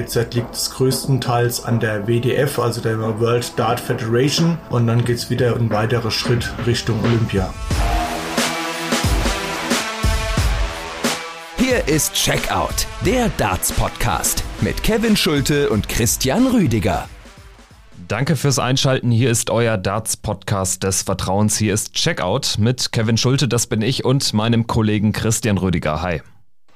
Jetzt liegt es größtenteils an der WDF, also der World Dart Federation, und dann geht es wieder ein weiterer Schritt Richtung Olympia. Hier ist Checkout, der Darts-Podcast mit Kevin Schulte und Christian Rüdiger. Danke fürs Einschalten. Hier ist euer Darts-Podcast des Vertrauens. Hier ist Checkout mit Kevin Schulte, das bin ich, und meinem Kollegen Christian Rüdiger. Hi.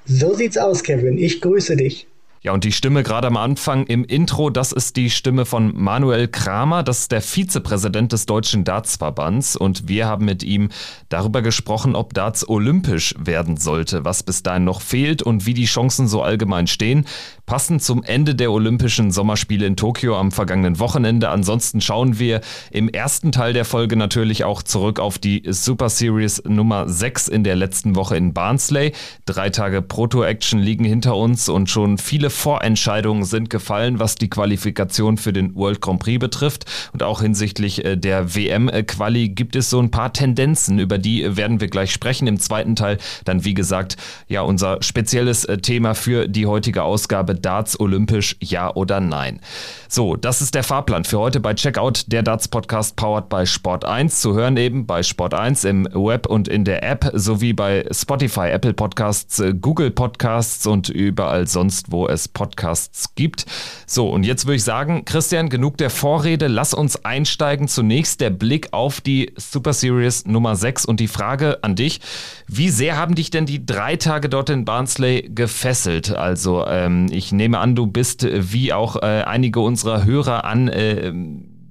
So sieht's aus, Kevin. Ich grüße dich. Ja, und die Stimme gerade am Anfang im Intro, das ist die Stimme von Manuel Kramer, das ist der Vizepräsident des Deutschen Dartsverbands und wir haben mit ihm darüber gesprochen, ob Darts olympisch werden sollte, was bis dahin noch fehlt und wie die Chancen so allgemein stehen. Passend zum Ende der Olympischen Sommerspiele in Tokio am vergangenen Wochenende. Ansonsten schauen wir im ersten Teil der Folge natürlich auch zurück auf die Super Series Nummer 6 in der letzten Woche in Barnsley. Drei Tage Proto-Action liegen hinter uns und schon viele Vorentscheidungen sind gefallen, was die Qualifikation für den World Grand Prix betrifft. Und auch hinsichtlich äh, der WM-Quali gibt es so ein paar Tendenzen, über die werden wir gleich sprechen. Im zweiten Teil dann, wie gesagt, ja, unser spezielles äh, Thema für die heutige Ausgabe Darts olympisch, ja oder nein. So, das ist der Fahrplan für heute bei Checkout, der Darts Podcast powered bei Sport 1. Zu hören eben bei Sport 1 im Web und in der App sowie bei Spotify, Apple Podcasts, äh, Google Podcasts und überall sonst, wo es Podcasts gibt. So, und jetzt würde ich sagen, Christian, genug der Vorrede. Lass uns einsteigen. Zunächst der Blick auf die Super Series Nummer 6 und die Frage an dich. Wie sehr haben dich denn die drei Tage dort in Barnsley gefesselt? Also, ähm, ich nehme an, du bist äh, wie auch äh, einige unserer Hörer an äh,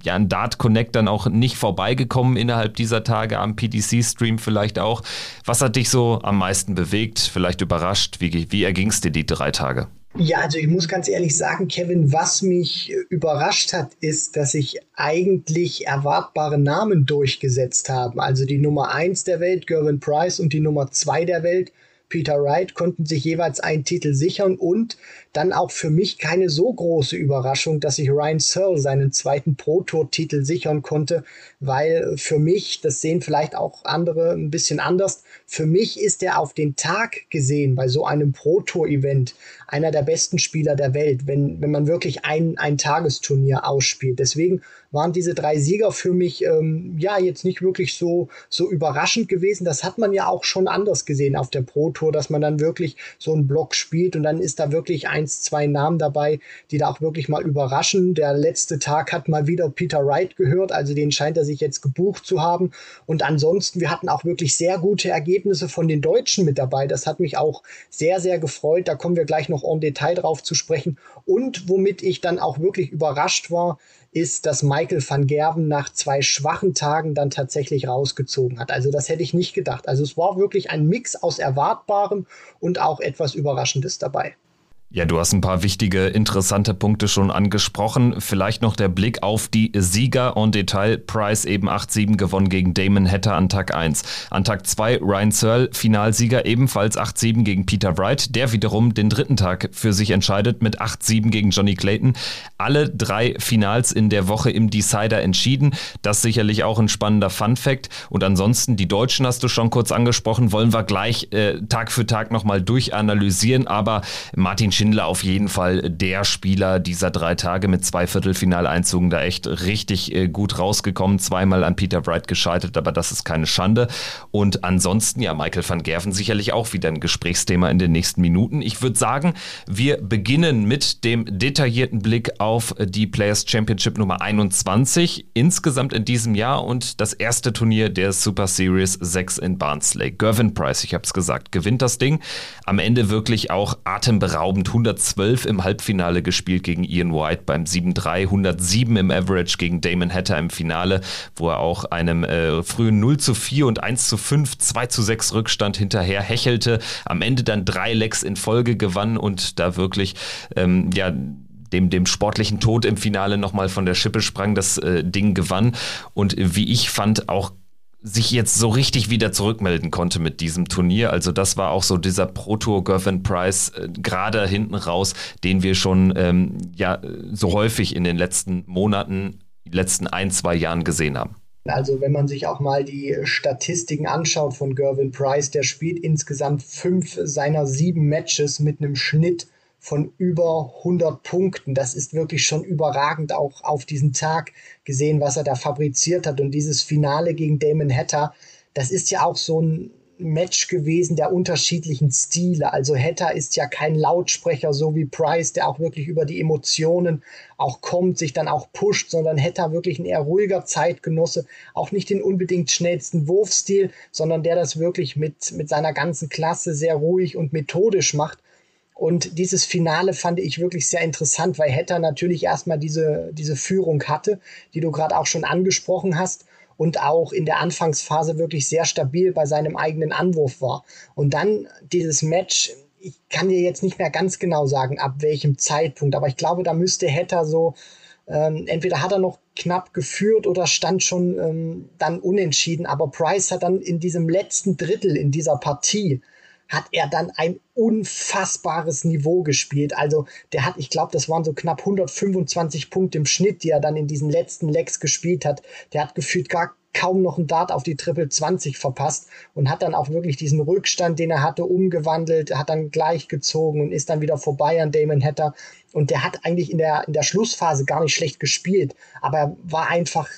ja, an Dart Connect dann auch nicht vorbeigekommen innerhalb dieser Tage, am PDC-Stream vielleicht auch. Was hat dich so am meisten bewegt, vielleicht überrascht? Wie, wie erging es dir die drei Tage? Ja, also ich muss ganz ehrlich sagen, Kevin, was mich überrascht hat, ist, dass sich eigentlich erwartbare Namen durchgesetzt haben. Also die Nummer eins der Welt, Gervin Price, und die Nummer zwei der Welt, Peter Wright, konnten sich jeweils einen Titel sichern und dann auch für mich keine so große Überraschung, dass sich Ryan Searle seinen zweiten Pro-Tour-Titel sichern konnte, weil für mich, das sehen vielleicht auch andere ein bisschen anders, für mich ist er auf den Tag gesehen bei so einem Pro-Tour-Event einer der besten Spieler der Welt, wenn, wenn man wirklich ein, ein Tagesturnier ausspielt. Deswegen waren diese drei Sieger für mich ähm, ja jetzt nicht wirklich so, so überraschend gewesen. Das hat man ja auch schon anders gesehen auf der Pro Tour, dass man dann wirklich so einen Block spielt und dann ist da wirklich eins, zwei Namen dabei, die da auch wirklich mal überraschen. Der letzte Tag hat mal wieder Peter Wright gehört, also den scheint er sich jetzt gebucht zu haben. Und ansonsten, wir hatten auch wirklich sehr gute Ergebnisse von den Deutschen mit dabei. Das hat mich auch sehr, sehr gefreut. Da kommen wir gleich noch en Detail drauf zu sprechen. Und womit ich dann auch wirklich überrascht war, ist, dass Michael van Gerven nach zwei schwachen Tagen dann tatsächlich rausgezogen hat. Also das hätte ich nicht gedacht. Also es war wirklich ein Mix aus Erwartbarem und auch etwas Überraschendes dabei. Ja, du hast ein paar wichtige, interessante Punkte schon angesprochen. Vielleicht noch der Blick auf die Sieger en Detail. Price eben 8-7 gewonnen gegen Damon Hatter an Tag 1. An Tag 2 Ryan Searle, Finalsieger, ebenfalls 8-7 gegen Peter Wright, der wiederum den dritten Tag für sich entscheidet mit 8-7 gegen Johnny Clayton. Alle drei Finals in der Woche im Decider entschieden. Das sicherlich auch ein spannender Fun-Fact. Und ansonsten, die Deutschen hast du schon kurz angesprochen, wollen wir gleich äh, Tag für Tag nochmal durchanalysieren. Aber Martin Schindler auf jeden Fall der Spieler dieser drei Tage mit zwei Viertelfinaleinzügen da echt richtig äh, gut rausgekommen. Zweimal an Peter Wright gescheitert, aber das ist keine Schande. Und ansonsten, ja, Michael van Gerven sicherlich auch wieder ein Gesprächsthema in den nächsten Minuten. Ich würde sagen, wir beginnen mit dem detaillierten Blick auf die Players Championship Nummer 21 insgesamt in diesem Jahr und das erste Turnier der Super Series 6 in Barnsley. Gervin Price, ich habe es gesagt, gewinnt das Ding. Am Ende wirklich auch atemberaubend 112 im Halbfinale gespielt gegen Ian White beim 7-3, 107 im Average gegen Damon Hatter im Finale, wo er auch einem äh, frühen 0 zu 4 und 1 zu 5, 2 zu 6 Rückstand hinterher hechelte, am Ende dann drei Lecks in Folge gewann und da wirklich ähm, ja dem, dem sportlichen Tod im Finale nochmal von der Schippe sprang, das äh, Ding gewann. Und wie ich fand, auch sich jetzt so richtig wieder zurückmelden konnte mit diesem Turnier. Also das war auch so dieser Pro-Tour Gervin Price äh, gerade hinten raus, den wir schon ähm, ja so häufig in den letzten Monaten, letzten ein, zwei Jahren gesehen haben. Also wenn man sich auch mal die Statistiken anschaut von Gervin Price, der spielt insgesamt fünf seiner sieben Matches mit einem Schnitt von über 100 Punkten. Das ist wirklich schon überragend, auch auf diesen Tag gesehen, was er da fabriziert hat. Und dieses Finale gegen Damon Hatter, das ist ja auch so ein Match gewesen der unterschiedlichen Stile. Also Hatter ist ja kein Lautsprecher, so wie Price, der auch wirklich über die Emotionen auch kommt, sich dann auch pusht, sondern Hatter wirklich ein eher ruhiger Zeitgenosse, auch nicht den unbedingt schnellsten Wurfstil, sondern der das wirklich mit, mit seiner ganzen Klasse sehr ruhig und methodisch macht. Und dieses Finale fand ich wirklich sehr interessant, weil Hatter natürlich erstmal diese, diese Führung hatte, die du gerade auch schon angesprochen hast und auch in der Anfangsphase wirklich sehr stabil bei seinem eigenen Anwurf war. Und dann dieses Match, ich kann dir jetzt nicht mehr ganz genau sagen, ab welchem Zeitpunkt, aber ich glaube, da müsste Hatter so, ähm, entweder hat er noch knapp geführt oder stand schon ähm, dann unentschieden, aber Price hat dann in diesem letzten Drittel in dieser Partie hat er dann ein unfassbares Niveau gespielt. Also der hat, ich glaube, das waren so knapp 125 Punkte im Schnitt, die er dann in diesen letzten Legs gespielt hat. Der hat gefühlt gar kaum noch einen Dart auf die Triple 20 verpasst und hat dann auch wirklich diesen Rückstand, den er hatte, umgewandelt, hat dann gleich gezogen und ist dann wieder vorbei an Damon Hatter. Und der hat eigentlich in der, in der Schlussphase gar nicht schlecht gespielt, aber er war einfach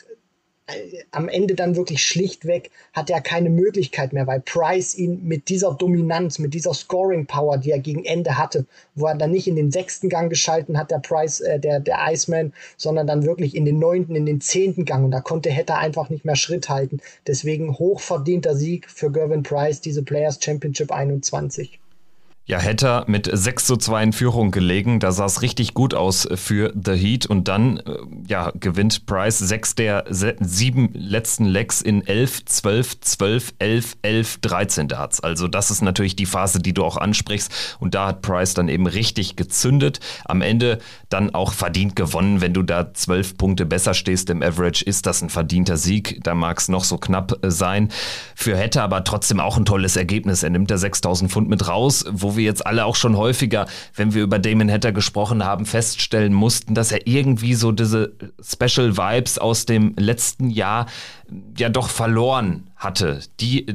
am Ende dann wirklich schlichtweg hat er keine Möglichkeit mehr, weil Price ihn mit dieser Dominanz, mit dieser Scoring Power, die er gegen Ende hatte, wo er dann nicht in den sechsten Gang geschalten hat, der Price, äh, der, der Iceman, sondern dann wirklich in den neunten, in den zehnten Gang und da konnte hätte einfach nicht mehr Schritt halten. Deswegen hochverdienter Sieg für Gervin Price, diese Players Championship 21. Ja, Hatter mit 6 zu 2 in Führung gelegen. Da sah es richtig gut aus für The Heat. Und dann äh, ja, gewinnt Price sechs der sieben letzten Legs in 11, 12, 12, 11, 11, 13 Darts. Also das ist natürlich die Phase, die du auch ansprichst. Und da hat Price dann eben richtig gezündet. Am Ende dann auch verdient gewonnen. Wenn du da 12 Punkte besser stehst im Average, ist das ein verdienter Sieg. Da mag es noch so knapp sein. Für Hatter aber trotzdem auch ein tolles Ergebnis. Er nimmt da 6000 Pfund mit raus, wo wir jetzt alle auch schon häufiger, wenn wir über Damon Hatter gesprochen haben, feststellen mussten, dass er irgendwie so diese Special Vibes aus dem letzten Jahr ja doch verloren hatte. Die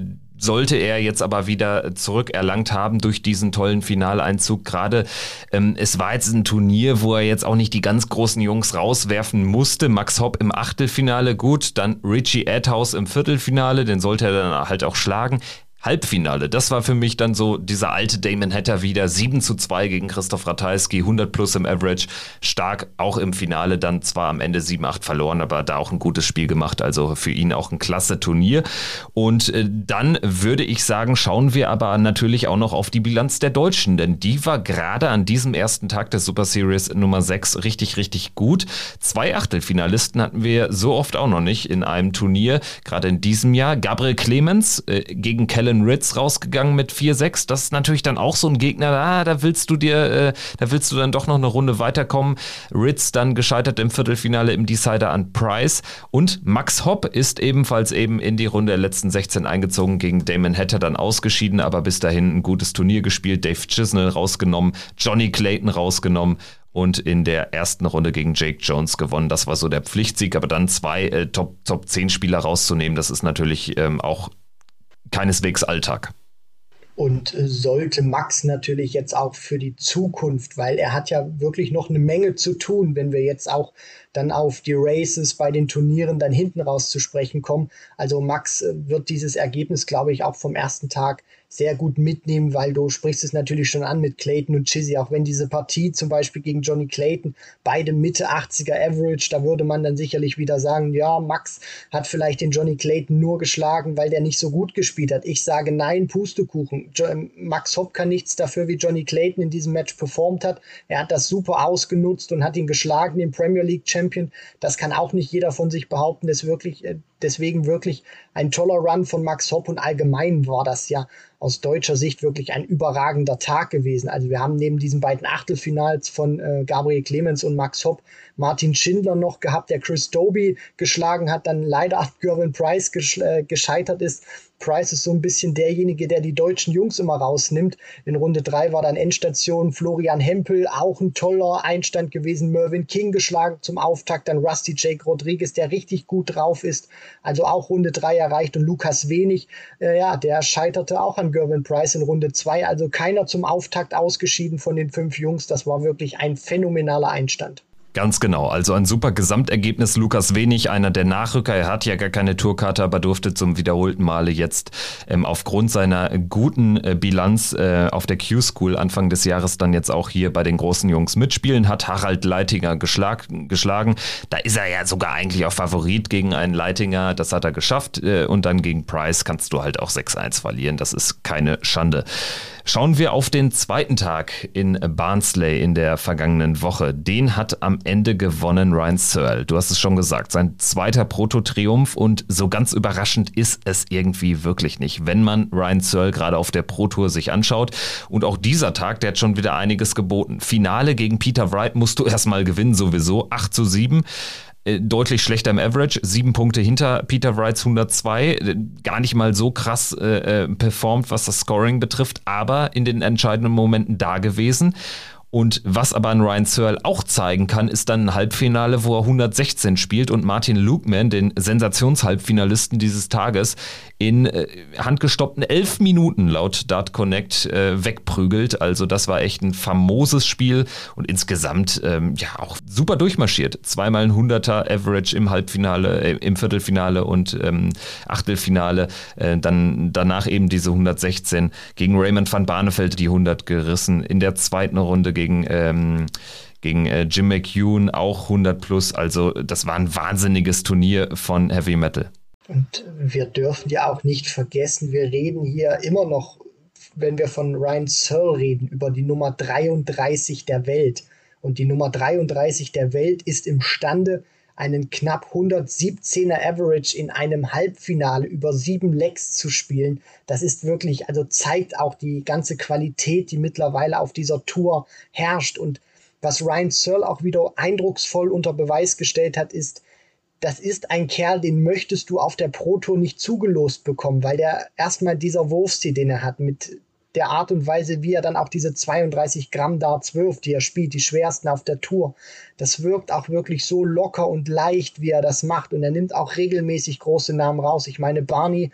sollte er jetzt aber wieder zurückerlangt haben durch diesen tollen Finaleinzug. Gerade ähm, es war jetzt ein Turnier, wo er jetzt auch nicht die ganz großen Jungs rauswerfen musste. Max Hopp im Achtelfinale gut, dann Richie Adhouse im Viertelfinale, den sollte er dann halt auch schlagen. Halbfinale, das war für mich dann so dieser alte Damon Hatter wieder. 7 zu 2 gegen Christoph Ratajski, 100 plus im Average. Stark, auch im Finale dann zwar am Ende 7-8 verloren, aber da auch ein gutes Spiel gemacht. Also für ihn auch ein klasse Turnier. Und äh, dann würde ich sagen, schauen wir aber natürlich auch noch auf die Bilanz der Deutschen, denn die war gerade an diesem ersten Tag der Super Series Nummer 6 richtig, richtig gut. Zwei Achtelfinalisten hatten wir so oft auch noch nicht in einem Turnier, gerade in diesem Jahr. Gabriel Clemens äh, gegen Kellen Alan Ritz rausgegangen mit 4-6. Das ist natürlich dann auch so ein Gegner, ah, da willst du dir, äh, da willst du dann doch noch eine Runde weiterkommen. Ritz dann gescheitert im Viertelfinale im Decider an Price. Und Max Hopp ist ebenfalls eben in die Runde der letzten 16 eingezogen, gegen Damon Hatter dann ausgeschieden, aber bis dahin ein gutes Turnier gespielt. Dave Chisnell rausgenommen, Johnny Clayton rausgenommen und in der ersten Runde gegen Jake Jones gewonnen. Das war so der Pflichtsieg, aber dann zwei äh, Top, Top 10 Spieler rauszunehmen, das ist natürlich ähm, auch keineswegs Alltag. Und äh, sollte Max natürlich jetzt auch für die Zukunft, weil er hat ja wirklich noch eine Menge zu tun, wenn wir jetzt auch dann auf die Races bei den Turnieren dann hinten raus zu sprechen kommen. Also Max äh, wird dieses Ergebnis, glaube ich, auch vom ersten Tag sehr gut mitnehmen, weil du sprichst es natürlich schon an mit Clayton und Chizzy, auch wenn diese Partie zum Beispiel gegen Johnny Clayton beide Mitte 80er Average, da würde man dann sicherlich wieder sagen, ja, Max hat vielleicht den Johnny Clayton nur geschlagen, weil der nicht so gut gespielt hat. Ich sage nein, Pustekuchen. Ähm, Max Hopp kann nichts dafür, wie Johnny Clayton in diesem Match performt hat. Er hat das super ausgenutzt und hat ihn geschlagen, den Premier League Champion. Das kann auch nicht jeder von sich behaupten. Das wirklich, äh, deswegen wirklich ein toller Run von Max Hopp und allgemein war das ja aus deutscher Sicht wirklich ein überragender Tag gewesen. Also wir haben neben diesen beiden Achtelfinals von äh, Gabriel Clemens und Max Hopp Martin Schindler noch gehabt, der Chris Doby geschlagen hat, dann leider an Gervin Price äh, gescheitert ist. Price ist so ein bisschen derjenige, der die deutschen Jungs immer rausnimmt. In Runde drei war dann Endstation Florian Hempel, auch ein toller Einstand gewesen. Mervyn King geschlagen zum Auftakt, dann Rusty Jake Rodriguez, der richtig gut drauf ist. Also auch Runde drei erreicht und Lukas Wenig, äh, ja, der scheiterte auch an Gervin Price in Runde zwei. Also keiner zum Auftakt ausgeschieden von den fünf Jungs. Das war wirklich ein phänomenaler Einstand. Ganz genau, also ein super Gesamtergebnis. Lukas Wenig, einer der Nachrücker, er hat ja gar keine Tourkarte, aber durfte zum wiederholten Male jetzt ähm, aufgrund seiner guten äh, Bilanz äh, auf der Q-School Anfang des Jahres dann jetzt auch hier bei den großen Jungs mitspielen, hat Harald Leitinger geschlag, geschlagen. Da ist er ja sogar eigentlich auch Favorit gegen einen Leitinger, das hat er geschafft äh, und dann gegen Price kannst du halt auch 6-1 verlieren, das ist keine Schande. Schauen wir auf den zweiten Tag in Barnsley in der vergangenen Woche. Den hat am Ende gewonnen Ryan Searle. Du hast es schon gesagt, sein zweiter Proto-Triumph und so ganz überraschend ist es irgendwie wirklich nicht, wenn man Ryan Searle gerade auf der Pro-Tour sich anschaut. Und auch dieser Tag, der hat schon wieder einiges geboten. Finale gegen Peter Wright musst du erstmal gewinnen, sowieso 8 zu 7. Äh, deutlich schlechter im Average, sieben Punkte hinter Peter Wrights 102, äh, gar nicht mal so krass äh, äh, performt, was das Scoring betrifft, aber in den entscheidenden Momenten da gewesen. Und was aber an Ryan Searle auch zeigen kann, ist dann ein Halbfinale, wo er 116 spielt und Martin Lukeman, den Sensationshalbfinalisten dieses Tages, in äh, handgestoppten elf Minuten laut Dart Connect äh, wegprügelt. Also das war echt ein famoses Spiel und insgesamt ähm, ja auch super durchmarschiert. Zweimal ein 100er Average im Halbfinale, äh, im Viertelfinale und ähm, Achtelfinale. Äh, dann danach eben diese 116 gegen Raymond van Barneveld die 100 gerissen. In der zweiten Runde gegen ähm, gegen äh, Jim McEwen auch 100 plus. Also das war ein wahnsinniges Turnier von Heavy Metal. Und wir dürfen ja auch nicht vergessen, wir reden hier immer noch, wenn wir von Ryan Searle reden, über die Nummer 33 der Welt. Und die Nummer 33 der Welt ist imstande, einen knapp 117er Average in einem Halbfinale über sieben Lecks zu spielen. Das ist wirklich, also zeigt auch die ganze Qualität, die mittlerweile auf dieser Tour herrscht. Und was Ryan Searle auch wieder eindrucksvoll unter Beweis gestellt hat, ist, das ist ein Kerl, den möchtest du auf der Pro Tour nicht zugelost bekommen, weil der erstmal dieser Wurfstil, den er hat, mit der Art und Weise, wie er dann auch diese 32 Gramm Darts wirft, die er spielt, die schwersten auf der Tour, das wirkt auch wirklich so locker und leicht, wie er das macht. Und er nimmt auch regelmäßig große Namen raus. Ich meine, Barney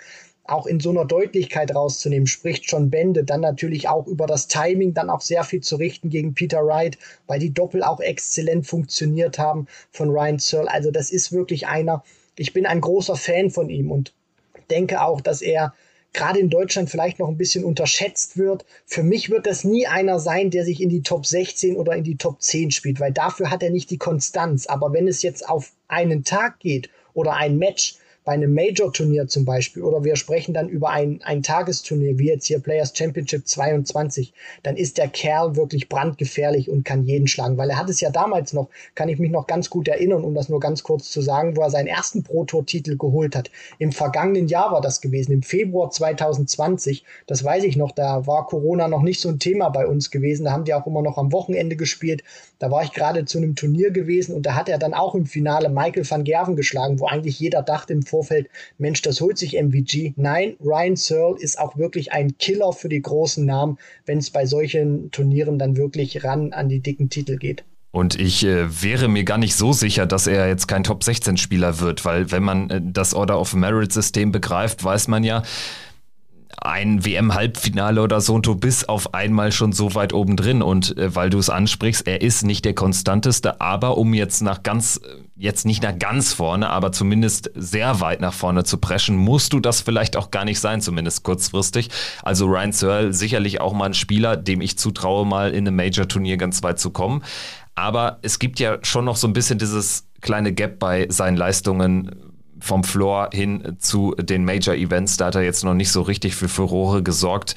auch in so einer Deutlichkeit rauszunehmen, spricht schon Bände. Dann natürlich auch über das Timing, dann auch sehr viel zu richten gegen Peter Wright, weil die Doppel auch exzellent funktioniert haben von Ryan Searle. Also das ist wirklich einer, ich bin ein großer Fan von ihm und denke auch, dass er gerade in Deutschland vielleicht noch ein bisschen unterschätzt wird. Für mich wird das nie einer sein, der sich in die Top 16 oder in die Top 10 spielt, weil dafür hat er nicht die Konstanz. Aber wenn es jetzt auf einen Tag geht oder ein Match, bei einem Major-Turnier zum Beispiel oder wir sprechen dann über ein, ein Tagesturnier, wie jetzt hier Players Championship 22, dann ist der Kerl wirklich brandgefährlich und kann jeden schlagen, weil er hat es ja damals noch, kann ich mich noch ganz gut erinnern, um das nur ganz kurz zu sagen, wo er seinen ersten Pro-Tour-Titel geholt hat. Im vergangenen Jahr war das gewesen, im Februar 2020, das weiß ich noch, da war Corona noch nicht so ein Thema bei uns gewesen, da haben die auch immer noch am Wochenende gespielt, da war ich gerade zu einem Turnier gewesen und da hat er dann auch im Finale Michael van Gerven geschlagen, wo eigentlich jeder dachte im Vorfeld, Mensch, das holt sich MVG. Nein, Ryan Searle ist auch wirklich ein Killer für die großen Namen, wenn es bei solchen Turnieren dann wirklich ran an die dicken Titel geht. Und ich äh, wäre mir gar nicht so sicher, dass er jetzt kein Top-16-Spieler wird, weil wenn man äh, das Order of Merit-System begreift, weiß man ja, ein WM-Halbfinale oder so und du bist auf einmal schon so weit oben drin. Und äh, weil du es ansprichst, er ist nicht der konstanteste, aber um jetzt nach ganz, jetzt nicht nach ganz vorne, aber zumindest sehr weit nach vorne zu preschen, musst du das vielleicht auch gar nicht sein, zumindest kurzfristig. Also Ryan Searle sicherlich auch mal ein Spieler, dem ich zutraue, mal in einem Major-Turnier ganz weit zu kommen. Aber es gibt ja schon noch so ein bisschen dieses kleine Gap bei seinen Leistungen vom Floor hin zu den Major Events. Da hat er jetzt noch nicht so richtig für Furore gesorgt.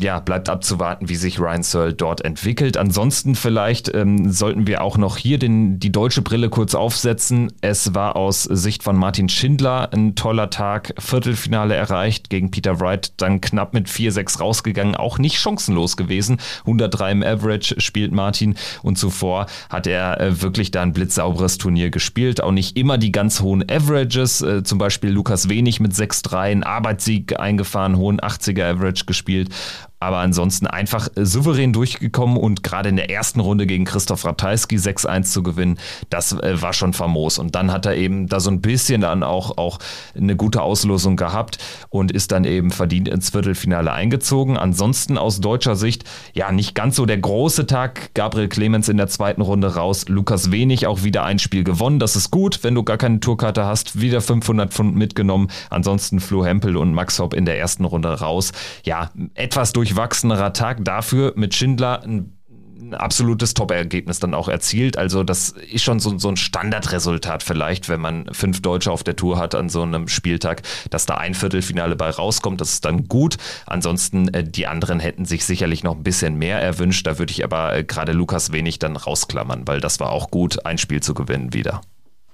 Ja, bleibt abzuwarten, wie sich Ryan Searle dort entwickelt. Ansonsten vielleicht ähm, sollten wir auch noch hier den, die deutsche Brille kurz aufsetzen. Es war aus Sicht von Martin Schindler ein toller Tag. Viertelfinale erreicht gegen Peter Wright, dann knapp mit 4-6 rausgegangen. Auch nicht chancenlos gewesen. 103 im Average spielt Martin und zuvor hat er äh, wirklich da ein blitzsauberes Turnier gespielt. Auch nicht immer die ganz hohen Averages. Äh, zum Beispiel Lukas Wenig mit 6-3, ein Arbeitssieg eingefahren, hohen 80er Average gespielt aber ansonsten einfach äh, souverän durchgekommen und gerade in der ersten Runde gegen Christoph Ratajski 6-1 zu gewinnen, das äh, war schon famos. Und dann hat er eben da so ein bisschen dann auch, auch eine gute Auslosung gehabt und ist dann eben verdient ins Viertelfinale eingezogen. Ansonsten aus deutscher Sicht, ja, nicht ganz so der große Tag. Gabriel Clemens in der zweiten Runde raus, Lukas Wenig auch wieder ein Spiel gewonnen. Das ist gut, wenn du gar keine Tourkarte hast, wieder 500 Pfund mitgenommen. Ansonsten Flo Hempel und Max Hopp in der ersten Runde raus. Ja, etwas durch durchwachsenerer Tag. Dafür mit Schindler ein ein absolutes Top-Ergebnis dann auch erzielt. Also das ist schon so, so, ein Standardresultat vielleicht, wenn man fünf Deutsche auf der Tour hat an so einem Spieltag, dass da ein Viertelfinale bei rauskommt. Das ist dann gut. Ansonsten äh, die anderen hätten sich sicherlich noch ein bisschen mehr erwünscht. Da würde ich aber äh, gerade Lukas wenig dann rausklammern, weil das war auch gut, ein Spiel zu gewinnen wieder.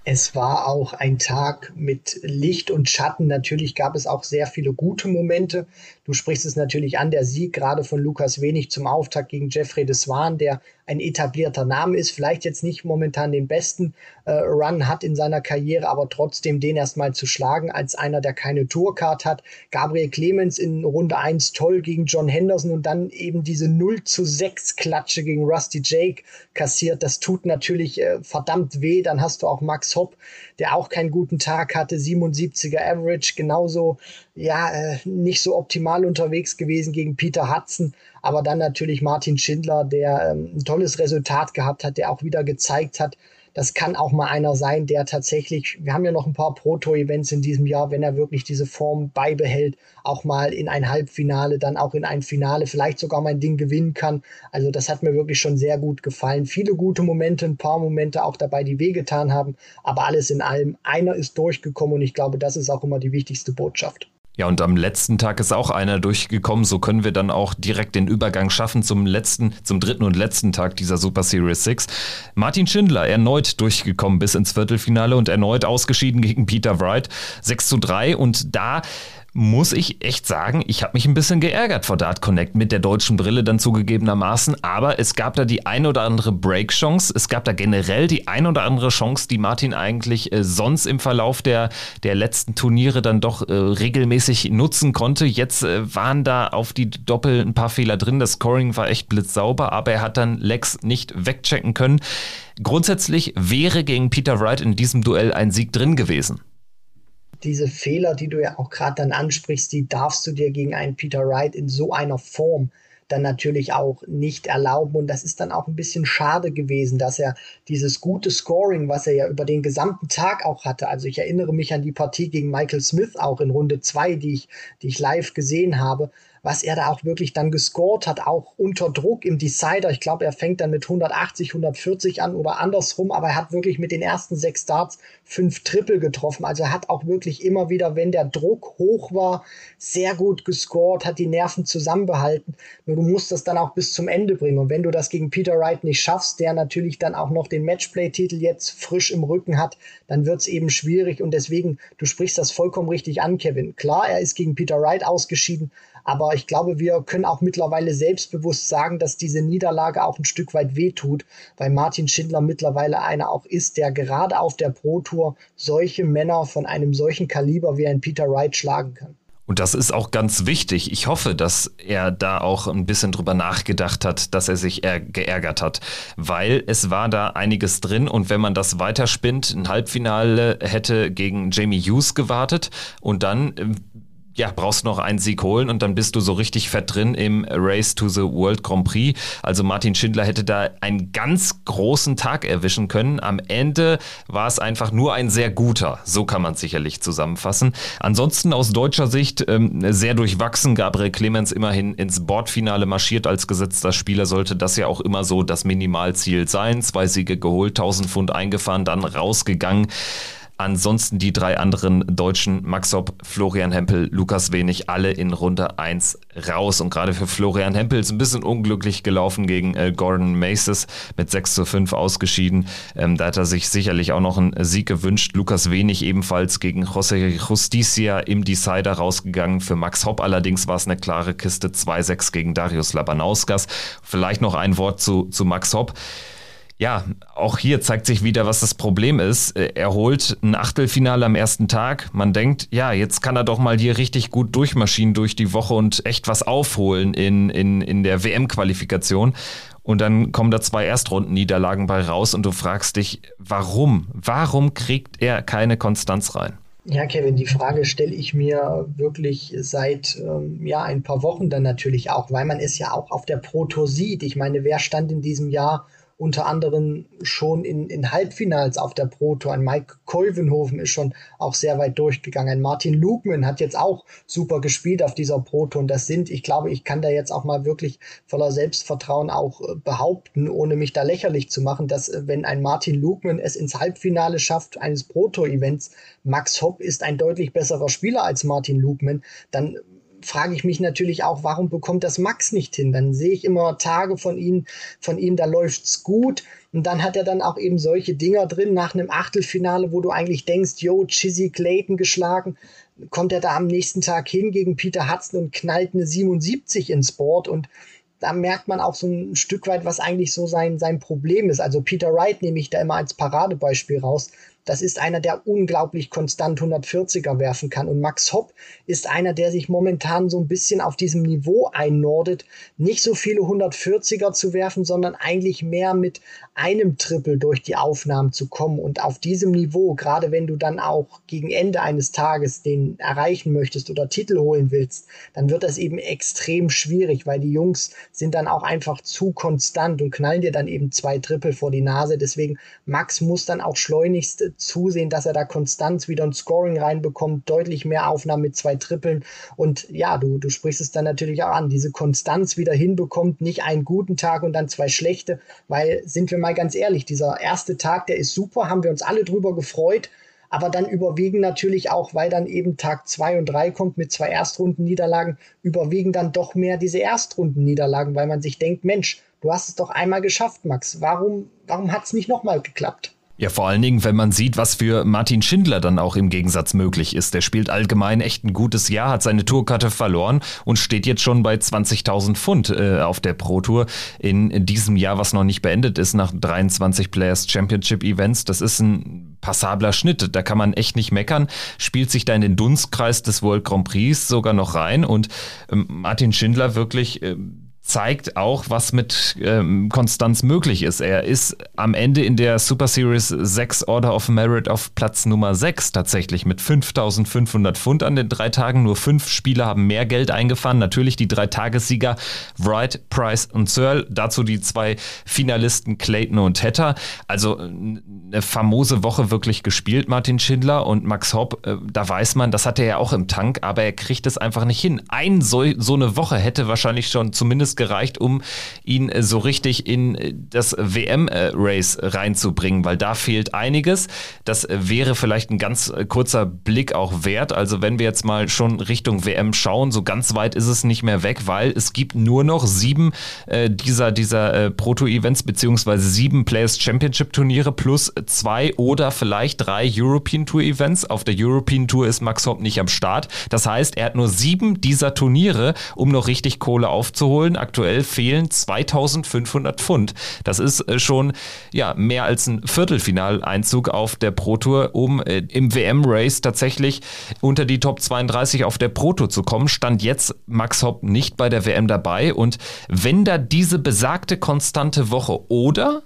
Es war auch ein Tag mit Licht und Schatten. Natürlich gab es auch sehr viele gute Momente. Du sprichst es natürlich an, der Sieg gerade von Lukas Wenig zum Auftakt gegen Jeffrey de Swan, der ein etablierter Name ist, vielleicht jetzt nicht momentan den besten äh, Run hat in seiner Karriere, aber trotzdem den erstmal zu schlagen als einer, der keine Tourcard hat. Gabriel Clemens in Runde 1 toll gegen John Henderson und dann eben diese 0 zu 6 Klatsche gegen Rusty Jake kassiert. Das tut natürlich äh, verdammt weh. Dann hast du auch Max Hopp, der auch keinen guten Tag hatte, 77er Average, genauso ja äh, nicht so optimal unterwegs gewesen gegen Peter Hudson, aber dann natürlich Martin Schindler, der ähm, ein tolles Resultat gehabt hat, der auch wieder gezeigt hat, das kann auch mal einer sein, der tatsächlich, wir haben ja noch ein paar Proto-Events in diesem Jahr, wenn er wirklich diese Form beibehält, auch mal in ein Halbfinale, dann auch in ein Finale, vielleicht sogar mein Ding gewinnen kann. Also das hat mir wirklich schon sehr gut gefallen. Viele gute Momente, ein paar Momente auch dabei, die wehgetan haben, aber alles in allem, einer ist durchgekommen und ich glaube, das ist auch immer die wichtigste Botschaft. Ja, und am letzten Tag ist auch einer durchgekommen. So können wir dann auch direkt den Übergang schaffen zum letzten, zum dritten und letzten Tag dieser Super Series 6. Martin Schindler erneut durchgekommen bis ins Viertelfinale und erneut ausgeschieden gegen Peter Wright. 6 zu 3 und da muss ich echt sagen, ich habe mich ein bisschen geärgert vor Dart Connect mit der deutschen Brille dann zugegebenermaßen, aber es gab da die ein oder andere Break-Chance, es gab da generell die ein oder andere Chance, die Martin eigentlich äh, sonst im Verlauf der, der letzten Turniere dann doch äh, regelmäßig nutzen konnte. Jetzt äh, waren da auf die Doppel ein paar Fehler drin, das Scoring war echt blitzsauber, aber er hat dann Lex nicht wegchecken können. Grundsätzlich wäre gegen Peter Wright in diesem Duell ein Sieg drin gewesen diese Fehler, die du ja auch gerade dann ansprichst, die darfst du dir gegen einen Peter Wright in so einer Form dann natürlich auch nicht erlauben. Und das ist dann auch ein bisschen schade gewesen, dass er dieses gute Scoring, was er ja über den gesamten Tag auch hatte, also ich erinnere mich an die Partie gegen Michael Smith auch in Runde zwei, die ich, die ich live gesehen habe, was er da auch wirklich dann gescored hat, auch unter Druck im Decider. Ich glaube, er fängt dann mit 180, 140 an oder andersrum, aber er hat wirklich mit den ersten sechs Starts fünf Triple getroffen. Also er hat auch wirklich immer wieder, wenn der Druck hoch war, sehr gut gescored, hat die Nerven zusammenbehalten. Nur du musst das dann auch bis zum Ende bringen. Und wenn du das gegen Peter Wright nicht schaffst, der natürlich dann auch noch den Matchplay-Titel jetzt frisch im Rücken hat, dann wird es eben schwierig. Und deswegen, du sprichst das vollkommen richtig an, Kevin. Klar, er ist gegen Peter Wright ausgeschieden, aber ich glaube, wir können auch mittlerweile selbstbewusst sagen, dass diese Niederlage auch ein Stück weit wehtut, weil Martin Schindler mittlerweile einer auch ist, der gerade auf der Pro Tour solche Männer von einem solchen Kaliber wie ein Peter Wright schlagen kann. Und das ist auch ganz wichtig. Ich hoffe, dass er da auch ein bisschen drüber nachgedacht hat, dass er sich geärgert hat, weil es war da einiges drin und wenn man das weiterspinnt, ein Halbfinale hätte gegen Jamie Hughes gewartet und dann äh, ja, brauchst noch einen Sieg holen und dann bist du so richtig fett drin im Race to the World Grand Prix. Also Martin Schindler hätte da einen ganz großen Tag erwischen können. Am Ende war es einfach nur ein sehr guter. So kann man sicherlich zusammenfassen. Ansonsten aus deutscher Sicht ähm, sehr durchwachsen. Gabriel Clemens immerhin ins Bordfinale marschiert als gesetzter Spieler. Sollte das ja auch immer so das Minimalziel sein. Zwei Siege geholt, 1000 Pfund eingefahren, dann rausgegangen. Ansonsten die drei anderen Deutschen, Max Hopp, Florian Hempel, Lukas Wenig, alle in Runde 1 raus. Und gerade für Florian Hempel ist ein bisschen unglücklich gelaufen gegen äh, Gordon Maces mit 6 zu 5 ausgeschieden. Ähm, da hat er sich sicherlich auch noch einen Sieg gewünscht. Lukas Wenig ebenfalls gegen José Justicia im Decider rausgegangen. Für Max Hopp allerdings war es eine klare Kiste 2-6 gegen Darius Labanauskas. Vielleicht noch ein Wort zu, zu Max Hopp ja, auch hier zeigt sich wieder, was das Problem ist. Äh, er holt ein Achtelfinale am ersten Tag. Man denkt, ja, jetzt kann er doch mal hier richtig gut durchmaschinen durch die Woche und echt was aufholen in, in, in der WM-Qualifikation. Und dann kommen da zwei Erstrundenniederlagen bei raus und du fragst dich, warum? Warum kriegt er keine Konstanz rein? Ja, Kevin, die Frage stelle ich mir wirklich seit ähm, ja, ein paar Wochen dann natürlich auch, weil man es ja auch auf der Proto sieht. Ich meine, wer stand in diesem Jahr unter anderem schon in, in Halbfinals auf der Proto. Ein Mike Kolvenhofen ist schon auch sehr weit durchgegangen. Ein Martin Lugman hat jetzt auch super gespielt auf dieser Proto. Und das sind, ich glaube, ich kann da jetzt auch mal wirklich voller Selbstvertrauen auch äh, behaupten, ohne mich da lächerlich zu machen, dass äh, wenn ein Martin Lugman es ins Halbfinale schafft eines Proto-Events, Max Hopp ist ein deutlich besserer Spieler als Martin Lugman, dann frage ich mich natürlich auch, warum bekommt das Max nicht hin? Dann sehe ich immer Tage von ihm, von ihm, da läuft's gut. Und dann hat er dann auch eben solche Dinger drin nach einem Achtelfinale, wo du eigentlich denkst, yo, Chizzy Clayton geschlagen, kommt er da am nächsten Tag hin gegen Peter Hudson und knallt eine 77 ins Board und da merkt man auch so ein Stück weit, was eigentlich so sein, sein Problem ist. Also Peter Wright nehme ich da immer als Paradebeispiel raus. Das ist einer, der unglaublich konstant 140er werfen kann. Und Max Hopp ist einer, der sich momentan so ein bisschen auf diesem Niveau einnordet, nicht so viele 140er zu werfen, sondern eigentlich mehr mit einem Triple durch die Aufnahmen zu kommen. Und auf diesem Niveau, gerade wenn du dann auch gegen Ende eines Tages den erreichen möchtest oder Titel holen willst, dann wird das eben extrem schwierig, weil die Jungs sind dann auch einfach zu konstant und knallen dir dann eben zwei Triple vor die Nase. Deswegen Max muss dann auch schleunigst zusehen, dass er da Konstanz wieder ein Scoring reinbekommt, deutlich mehr Aufnahmen mit zwei Trippeln. Und ja, du, du sprichst es dann natürlich auch an, diese Konstanz wieder hinbekommt, nicht einen guten Tag und dann zwei schlechte, weil, sind wir mal ganz ehrlich, dieser erste Tag, der ist super, haben wir uns alle drüber gefreut. Aber dann überwiegen natürlich auch, weil dann eben Tag zwei und drei kommt mit zwei Erstrundenniederlagen, überwiegen dann doch mehr diese Erstrundenniederlagen, weil man sich denkt, Mensch, du hast es doch einmal geschafft, Max. Warum, warum hat es nicht nochmal geklappt? Ja, vor allen Dingen, wenn man sieht, was für Martin Schindler dann auch im Gegensatz möglich ist. Der spielt allgemein echt ein gutes Jahr, hat seine Tourkarte verloren und steht jetzt schon bei 20.000 Pfund äh, auf der Pro Tour in diesem Jahr, was noch nicht beendet ist, nach 23 Players Championship Events. Das ist ein passabler Schnitt. Da kann man echt nicht meckern. Spielt sich da in den Dunstkreis des World Grand Prix sogar noch rein und ähm, Martin Schindler wirklich äh, zeigt auch, was mit ähm, Konstanz möglich ist. Er ist am Ende in der Super Series 6 Order of Merit auf Platz Nummer 6 tatsächlich mit 5500 Pfund an den drei Tagen. Nur fünf Spieler haben mehr Geld eingefahren. Natürlich die drei Tagessieger Wright, Price und Searle. Dazu die zwei Finalisten Clayton und Hatter. Also eine famose Woche wirklich gespielt, Martin Schindler und Max Hopp. Äh, da weiß man, das hat er ja auch im Tank, aber er kriegt es einfach nicht hin. Ein so, so eine Woche hätte wahrscheinlich schon zumindest es gereicht, um ihn äh, so richtig in äh, das WM-Race reinzubringen, weil da fehlt einiges. Das äh, wäre vielleicht ein ganz kurzer Blick auch wert. Also wenn wir jetzt mal schon Richtung WM schauen, so ganz weit ist es nicht mehr weg, weil es gibt nur noch sieben äh, dieser, dieser äh, Proto-Events beziehungsweise sieben Players Championship Turniere plus zwei oder vielleicht drei European Tour Events. Auf der European Tour ist Max Hopp nicht am Start. Das heißt, er hat nur sieben dieser Turniere, um noch richtig Kohle aufzuholen aktuell fehlen 2500 Pfund. Das ist äh, schon ja, mehr als ein Viertelfinaleinzug auf der Pro Tour, um äh, im WM-Race tatsächlich unter die Top 32 auf der Pro Tour zu kommen. Stand jetzt Max Hopp nicht bei der WM dabei. Und wenn da diese besagte konstante Woche oder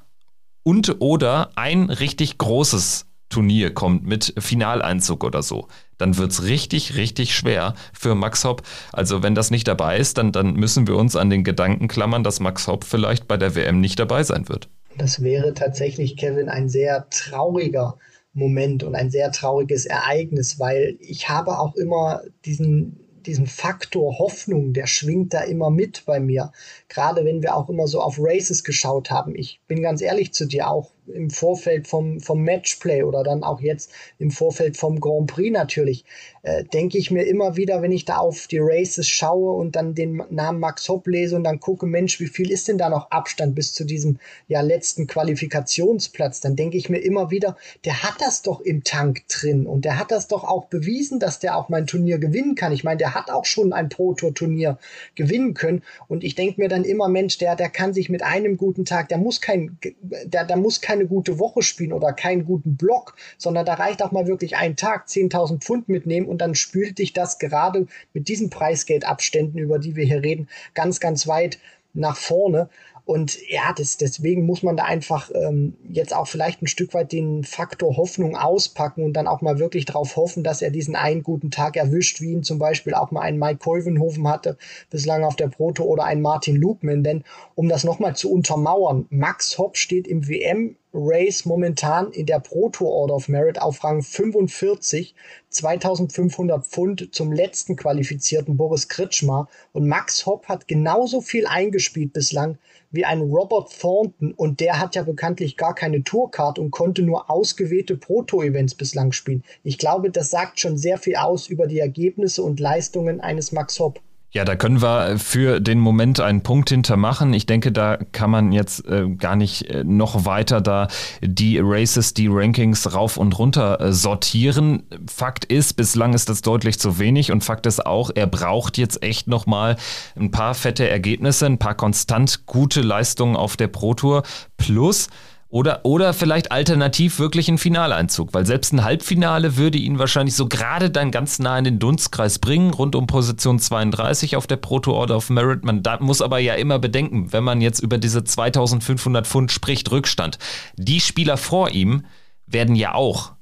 und oder ein richtig großes Turnier kommt mit Finaleinzug oder so, dann wird es richtig, richtig schwer für Max Hopp. Also wenn das nicht dabei ist, dann, dann müssen wir uns an den Gedanken klammern, dass Max Hopp vielleicht bei der WM nicht dabei sein wird. Das wäre tatsächlich, Kevin, ein sehr trauriger Moment und ein sehr trauriges Ereignis, weil ich habe auch immer diesen diesen Faktor Hoffnung, der schwingt da immer mit bei mir. Gerade wenn wir auch immer so auf Races geschaut haben. Ich bin ganz ehrlich zu dir auch im Vorfeld vom, vom Matchplay oder dann auch jetzt im Vorfeld vom Grand Prix natürlich, äh, denke ich mir immer wieder, wenn ich da auf die Races schaue und dann den Namen Max Hopp lese und dann gucke, Mensch, wie viel ist denn da noch Abstand bis zu diesem ja letzten Qualifikationsplatz, dann denke ich mir immer wieder, der hat das doch im Tank drin und der hat das doch auch bewiesen, dass der auch mein Turnier gewinnen kann. Ich meine, der hat auch schon ein Pro-Tour-Turnier gewinnen können und ich denke mir dann immer, Mensch, der, der kann sich mit einem guten Tag, der muss kein, der, der muss keine gute Woche spielen oder keinen guten Block, sondern da reicht auch mal wirklich ein Tag 10.000 Pfund mitnehmen und dann spült dich das gerade mit diesen Preisgeldabständen, über die wir hier reden, ganz, ganz weit nach vorne. Und ja, das, deswegen muss man da einfach ähm, jetzt auch vielleicht ein Stück weit den Faktor Hoffnung auspacken und dann auch mal wirklich darauf hoffen, dass er diesen einen guten Tag erwischt, wie ihn zum Beispiel auch mal ein Mike Kolvenhofen hatte, bislang auf der Proto oder ein Martin Lugman. Denn um das nochmal zu untermauern, Max Hopp steht im WM Race momentan in der Proto Order of Merit auf Rang 45, 2500 Pfund zum letzten qualifizierten Boris Kritschmar und Max Hopp hat genauso viel eingespielt bislang wie ein Robert Thornton und der hat ja bekanntlich gar keine Tourcard und konnte nur ausgewählte Proto-Events bislang spielen. Ich glaube, das sagt schon sehr viel aus über die Ergebnisse und Leistungen eines Max Hopp. Ja, da können wir für den Moment einen Punkt hintermachen. Ich denke, da kann man jetzt äh, gar nicht äh, noch weiter da die Races, die Rankings rauf und runter äh, sortieren. Fakt ist, bislang ist das deutlich zu wenig und Fakt ist auch, er braucht jetzt echt nochmal ein paar fette Ergebnisse, ein paar konstant gute Leistungen auf der Pro Tour plus oder, oder vielleicht alternativ wirklich ein Finaleinzug, weil selbst ein Halbfinale würde ihn wahrscheinlich so gerade dann ganz nah in den Dunstkreis bringen, rund um Position 32 auf der Proto Order of Merit. Man da muss aber ja immer bedenken, wenn man jetzt über diese 2500 Pfund spricht, Rückstand. Die Spieler vor ihm werden ja auch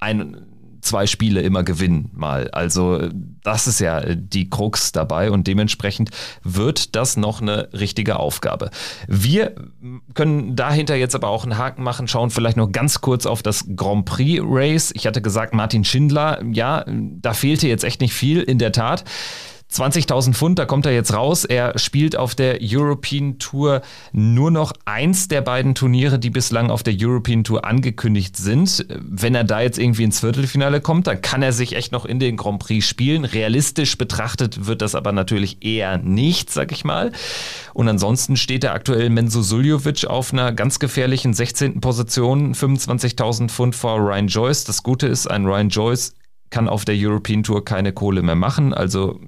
ein, zwei Spiele immer gewinnen mal. Also das ist ja die Krux dabei und dementsprechend wird das noch eine richtige Aufgabe. Wir können dahinter jetzt aber auch einen Haken machen, schauen vielleicht noch ganz kurz auf das Grand Prix Race. Ich hatte gesagt, Martin Schindler, ja, da fehlte jetzt echt nicht viel, in der Tat. 20.000 Pfund, da kommt er jetzt raus. Er spielt auf der European Tour nur noch eins der beiden Turniere, die bislang auf der European Tour angekündigt sind. Wenn er da jetzt irgendwie ins Viertelfinale kommt, dann kann er sich echt noch in den Grand Prix spielen. Realistisch betrachtet wird das aber natürlich eher nicht, sag ich mal. Und ansonsten steht er aktuell Menzo Suljovic auf einer ganz gefährlichen 16. Position, 25.000 Pfund vor Ryan Joyce. Das Gute ist, ein Ryan Joyce kann auf der European Tour keine Kohle mehr machen. Also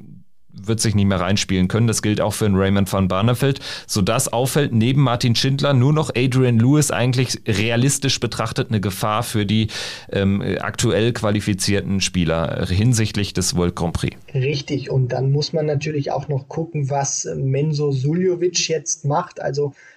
wird sich nicht mehr reinspielen können. Das gilt auch für einen Raymond van Barneveld, sodass auffällt, neben Martin Schindler nur noch Adrian Lewis eigentlich realistisch betrachtet eine Gefahr für die ähm, aktuell qualifizierten Spieler hinsichtlich des World Grand Prix. Richtig, und dann muss man natürlich auch noch gucken, was Menzo Suljovic jetzt macht. Also äh,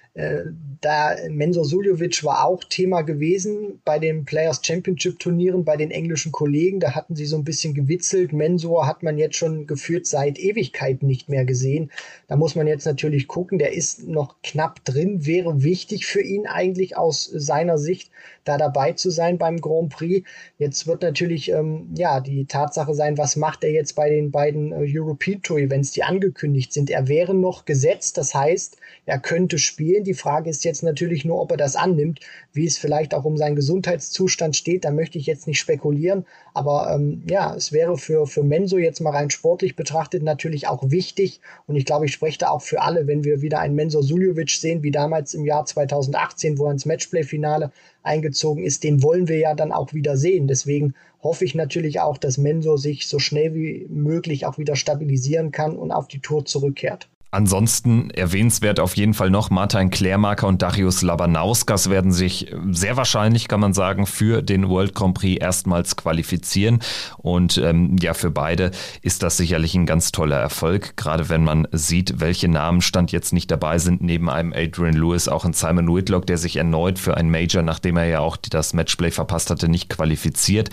da Mensur Suljovic war auch Thema gewesen bei den Players Championship Turnieren bei den englischen Kollegen. Da hatten sie so ein bisschen gewitzelt. Mensur hat man jetzt schon geführt seit Ewigkeiten nicht mehr gesehen. Da muss man jetzt natürlich gucken. Der ist noch knapp drin. Wäre wichtig für ihn eigentlich aus seiner Sicht, da dabei zu sein beim Grand Prix. Jetzt wird natürlich ähm, ja die Tatsache sein, was macht er jetzt bei den beiden äh, European Tour Events, die angekündigt sind. Er wäre noch gesetzt. Das heißt, er könnte spielen. Die Frage ist jetzt natürlich nur, ob er das annimmt, wie es vielleicht auch um seinen Gesundheitszustand steht. Da möchte ich jetzt nicht spekulieren. Aber ähm, ja, es wäre für, für Menso jetzt mal rein sportlich betrachtet natürlich auch wichtig. Und ich glaube, ich spreche da auch für alle, wenn wir wieder einen Menso Suljovic sehen, wie damals im Jahr 2018, wo er ins Matchplay-Finale eingezogen ist. Den wollen wir ja dann auch wieder sehen. Deswegen hoffe ich natürlich auch, dass Menso sich so schnell wie möglich auch wieder stabilisieren kann und auf die Tour zurückkehrt. Ansonsten erwähnenswert auf jeden Fall noch Martin Klärmarker und Darius Labanauskas werden sich sehr wahrscheinlich, kann man sagen, für den World Grand Prix erstmals qualifizieren. Und ähm, ja, für beide ist das sicherlich ein ganz toller Erfolg, gerade wenn man sieht, welche Namen stand jetzt nicht dabei sind, neben einem Adrian Lewis, auch ein Simon Whitlock, der sich erneut für ein Major, nachdem er ja auch das Matchplay verpasst hatte, nicht qualifiziert.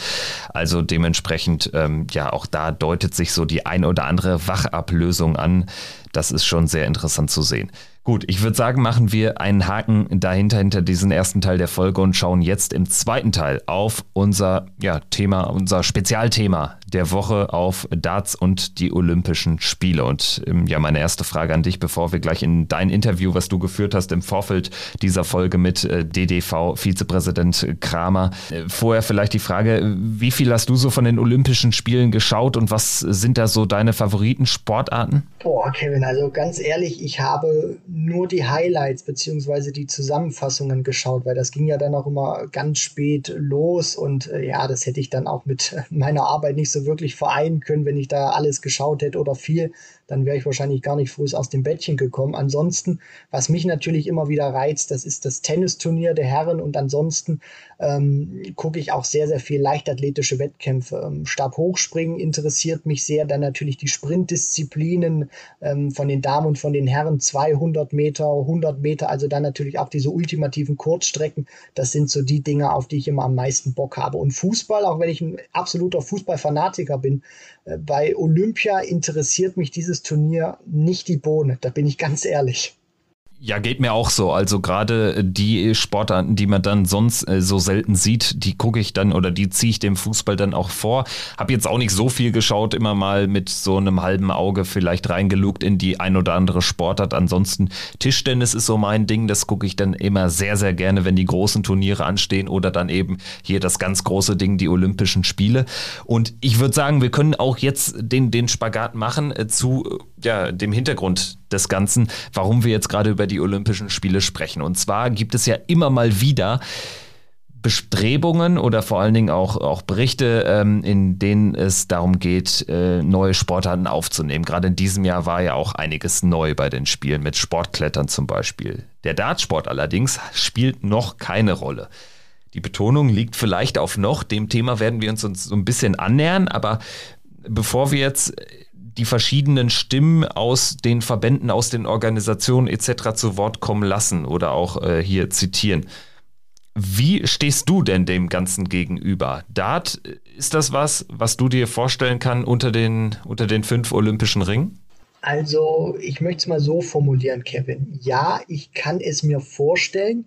Also dementsprechend, ähm, ja, auch da deutet sich so die ein oder andere Wachablösung an das ist schon sehr interessant zu sehen. Gut, ich würde sagen, machen wir einen Haken dahinter, hinter diesen ersten Teil der Folge und schauen jetzt im zweiten Teil auf unser ja, Thema, unser Spezialthema der Woche auf Darts und die Olympischen Spiele. Und ähm, ja, meine erste Frage an dich, bevor wir gleich in dein Interview, was du geführt hast im Vorfeld dieser Folge mit äh, DDV-Vizepräsident Kramer. Äh, vorher vielleicht die Frage, wie viel hast du so von den Olympischen Spielen geschaut und was sind da so deine Favoriten-Sportarten? Boah, Kevin, also ganz ehrlich, ich habe nur die Highlights beziehungsweise die Zusammenfassungen geschaut, weil das ging ja dann auch immer ganz spät los und äh, ja, das hätte ich dann auch mit meiner Arbeit nicht so wirklich vereinen können, wenn ich da alles geschaut hätte oder viel dann wäre ich wahrscheinlich gar nicht früh aus dem Bettchen gekommen. Ansonsten, was mich natürlich immer wieder reizt, das ist das Tennisturnier der Herren und ansonsten ähm, gucke ich auch sehr, sehr viel leichtathletische Wettkämpfe. Ähm, Stabhochspringen interessiert mich sehr, dann natürlich die Sprintdisziplinen ähm, von den Damen und von den Herren, 200 Meter, 100 Meter, also dann natürlich auch diese ultimativen Kurzstrecken. Das sind so die Dinge, auf die ich immer am meisten Bock habe. Und Fußball, auch wenn ich ein absoluter Fußballfanatiker bin, bei Olympia interessiert mich dieses Turnier nicht die Bohne, da bin ich ganz ehrlich. Ja, geht mir auch so. Also gerade die Sportarten, die man dann sonst äh, so selten sieht, die gucke ich dann oder die ziehe ich dem Fußball dann auch vor. Hab jetzt auch nicht so viel geschaut, immer mal mit so einem halben Auge vielleicht reingelugt in die ein oder andere Sportart. Ansonsten Tischtennis ist so mein Ding, das gucke ich dann immer sehr, sehr gerne, wenn die großen Turniere anstehen oder dann eben hier das ganz große Ding, die Olympischen Spiele. Und ich würde sagen, wir können auch jetzt den, den Spagat machen äh, zu ja, dem Hintergrund des Ganzen, warum wir jetzt gerade über die Olympischen Spiele sprechen. Und zwar gibt es ja immer mal wieder Bestrebungen oder vor allen Dingen auch, auch Berichte, ähm, in denen es darum geht, äh, neue Sportarten aufzunehmen. Gerade in diesem Jahr war ja auch einiges neu bei den Spielen, mit Sportklettern zum Beispiel. Der Dartsport allerdings spielt noch keine Rolle. Die Betonung liegt vielleicht auf noch. Dem Thema werden wir uns, uns so ein bisschen annähern, aber bevor wir jetzt die verschiedenen Stimmen aus den Verbänden, aus den Organisationen etc. zu Wort kommen lassen oder auch äh, hier zitieren. Wie stehst du denn dem Ganzen gegenüber? Dart, ist das was, was du dir vorstellen kann unter den, unter den fünf Olympischen Ringen? Also, ich möchte es mal so formulieren, Kevin. Ja, ich kann es mir vorstellen,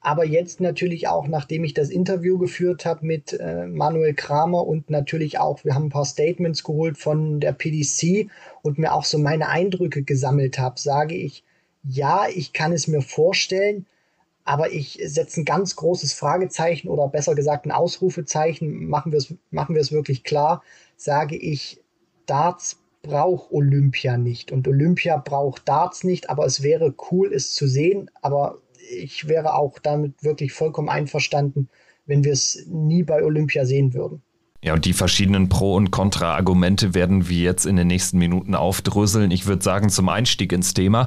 aber jetzt natürlich auch, nachdem ich das Interview geführt habe mit äh, Manuel Kramer und natürlich auch, wir haben ein paar Statements geholt von der PDC und mir auch so meine Eindrücke gesammelt habe, sage ich, ja, ich kann es mir vorstellen, aber ich setze ein ganz großes Fragezeichen oder besser gesagt ein Ausrufezeichen, machen wir es machen wir es wirklich klar, sage ich, Darts braucht Olympia nicht. Und Olympia braucht Darts nicht, aber es wäre cool, es zu sehen, aber ich wäre auch damit wirklich vollkommen einverstanden, wenn wir es nie bei Olympia sehen würden. Ja, und die verschiedenen Pro- und Kontra-Argumente werden wir jetzt in den nächsten Minuten aufdröseln. Ich würde sagen, zum Einstieg ins Thema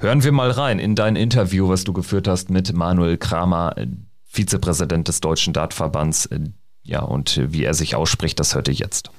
hören wir mal rein in dein Interview, was du geführt hast mit Manuel Kramer, Vizepräsident des Deutschen Dartverbands. Ja, und wie er sich ausspricht, das hört ihr jetzt.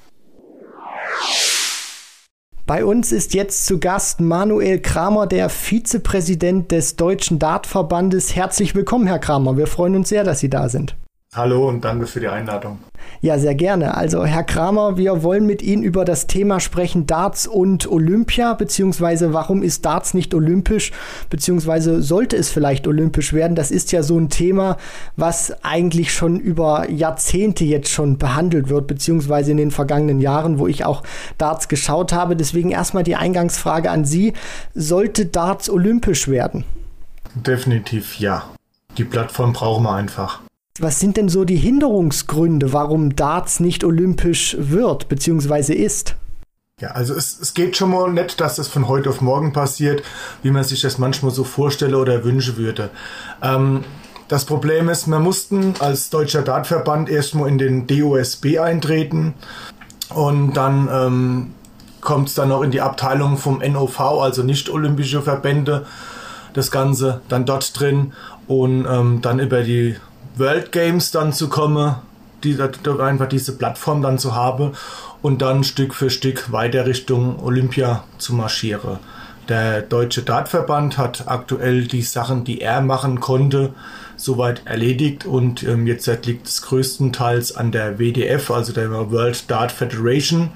Bei uns ist jetzt zu Gast Manuel Kramer, der Vizepräsident des Deutschen Dartverbandes. Herzlich willkommen, Herr Kramer. Wir freuen uns sehr, dass Sie da sind. Hallo und danke für die Einladung. Ja, sehr gerne. Also, Herr Kramer, wir wollen mit Ihnen über das Thema sprechen, Darts und Olympia, beziehungsweise warum ist Darts nicht olympisch, beziehungsweise sollte es vielleicht olympisch werden? Das ist ja so ein Thema, was eigentlich schon über Jahrzehnte jetzt schon behandelt wird, beziehungsweise in den vergangenen Jahren, wo ich auch Darts geschaut habe. Deswegen erstmal die Eingangsfrage an Sie. Sollte Darts olympisch werden? Definitiv ja. Die Plattform brauchen wir einfach. Was sind denn so die Hinderungsgründe, warum Darts nicht olympisch wird bzw. ist? Ja, also es, es geht schon mal nicht, dass das von heute auf morgen passiert, wie man sich das manchmal so vorstelle oder wünschen würde. Ähm, das Problem ist, wir mussten als Deutscher Dartverband erstmal in den DOSB eintreten und dann ähm, kommt es dann noch in die Abteilung vom NOV, also nicht olympische Verbände, das Ganze dann dort drin und ähm, dann über die World Games dann zu kommen, die, einfach diese Plattform dann zu haben und dann Stück für Stück weiter Richtung Olympia zu marschieren. Der Deutsche Dartverband hat aktuell die Sachen, die er machen konnte, soweit erledigt und ähm, jetzt liegt es größtenteils an der WDF, also der World Dart Federation.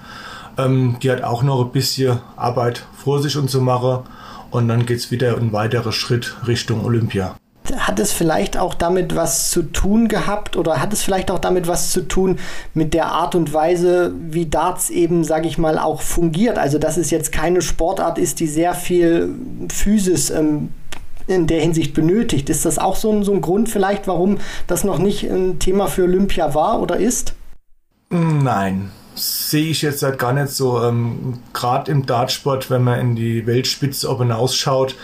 Ähm, die hat auch noch ein bisschen Arbeit vor sich und zu machen und dann geht es wieder ein weiterer Schritt Richtung Olympia. Hat es vielleicht auch damit was zu tun gehabt oder hat es vielleicht auch damit was zu tun mit der Art und Weise, wie Darts eben, sage ich mal, auch fungiert? Also, dass es jetzt keine Sportart ist, die sehr viel Physis ähm, in der Hinsicht benötigt. Ist das auch so ein, so ein Grund vielleicht, warum das noch nicht ein Thema für Olympia war oder ist? Nein, sehe ich jetzt halt gar nicht so. Ähm, Gerade im Dartsport, wenn man in die Weltspitze oben ausschaut,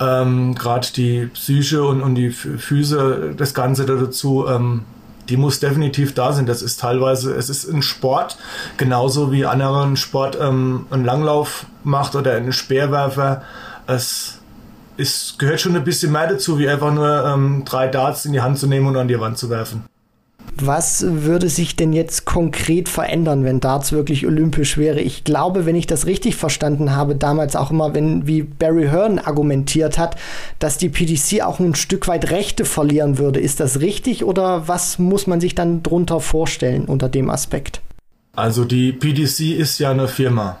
ähm, gerade die Psyche und, und die Füße, das Ganze dazu, ähm, die muss definitiv da sein. Das ist teilweise, es ist ein Sport, genauso wie anderen Sport ähm, einen Langlauf macht oder einen Speerwerfer. Es es gehört schon ein bisschen mehr dazu, wie einfach nur ähm, drei Darts in die Hand zu nehmen und an die Wand zu werfen. Was würde sich denn jetzt konkret verändern, wenn Darts wirklich olympisch wäre? Ich glaube, wenn ich das richtig verstanden habe, damals auch immer, wenn wie Barry Hearn argumentiert hat, dass die PDC auch ein Stück weit Rechte verlieren würde. Ist das richtig oder was muss man sich dann drunter vorstellen unter dem Aspekt? Also die PDC ist ja eine Firma.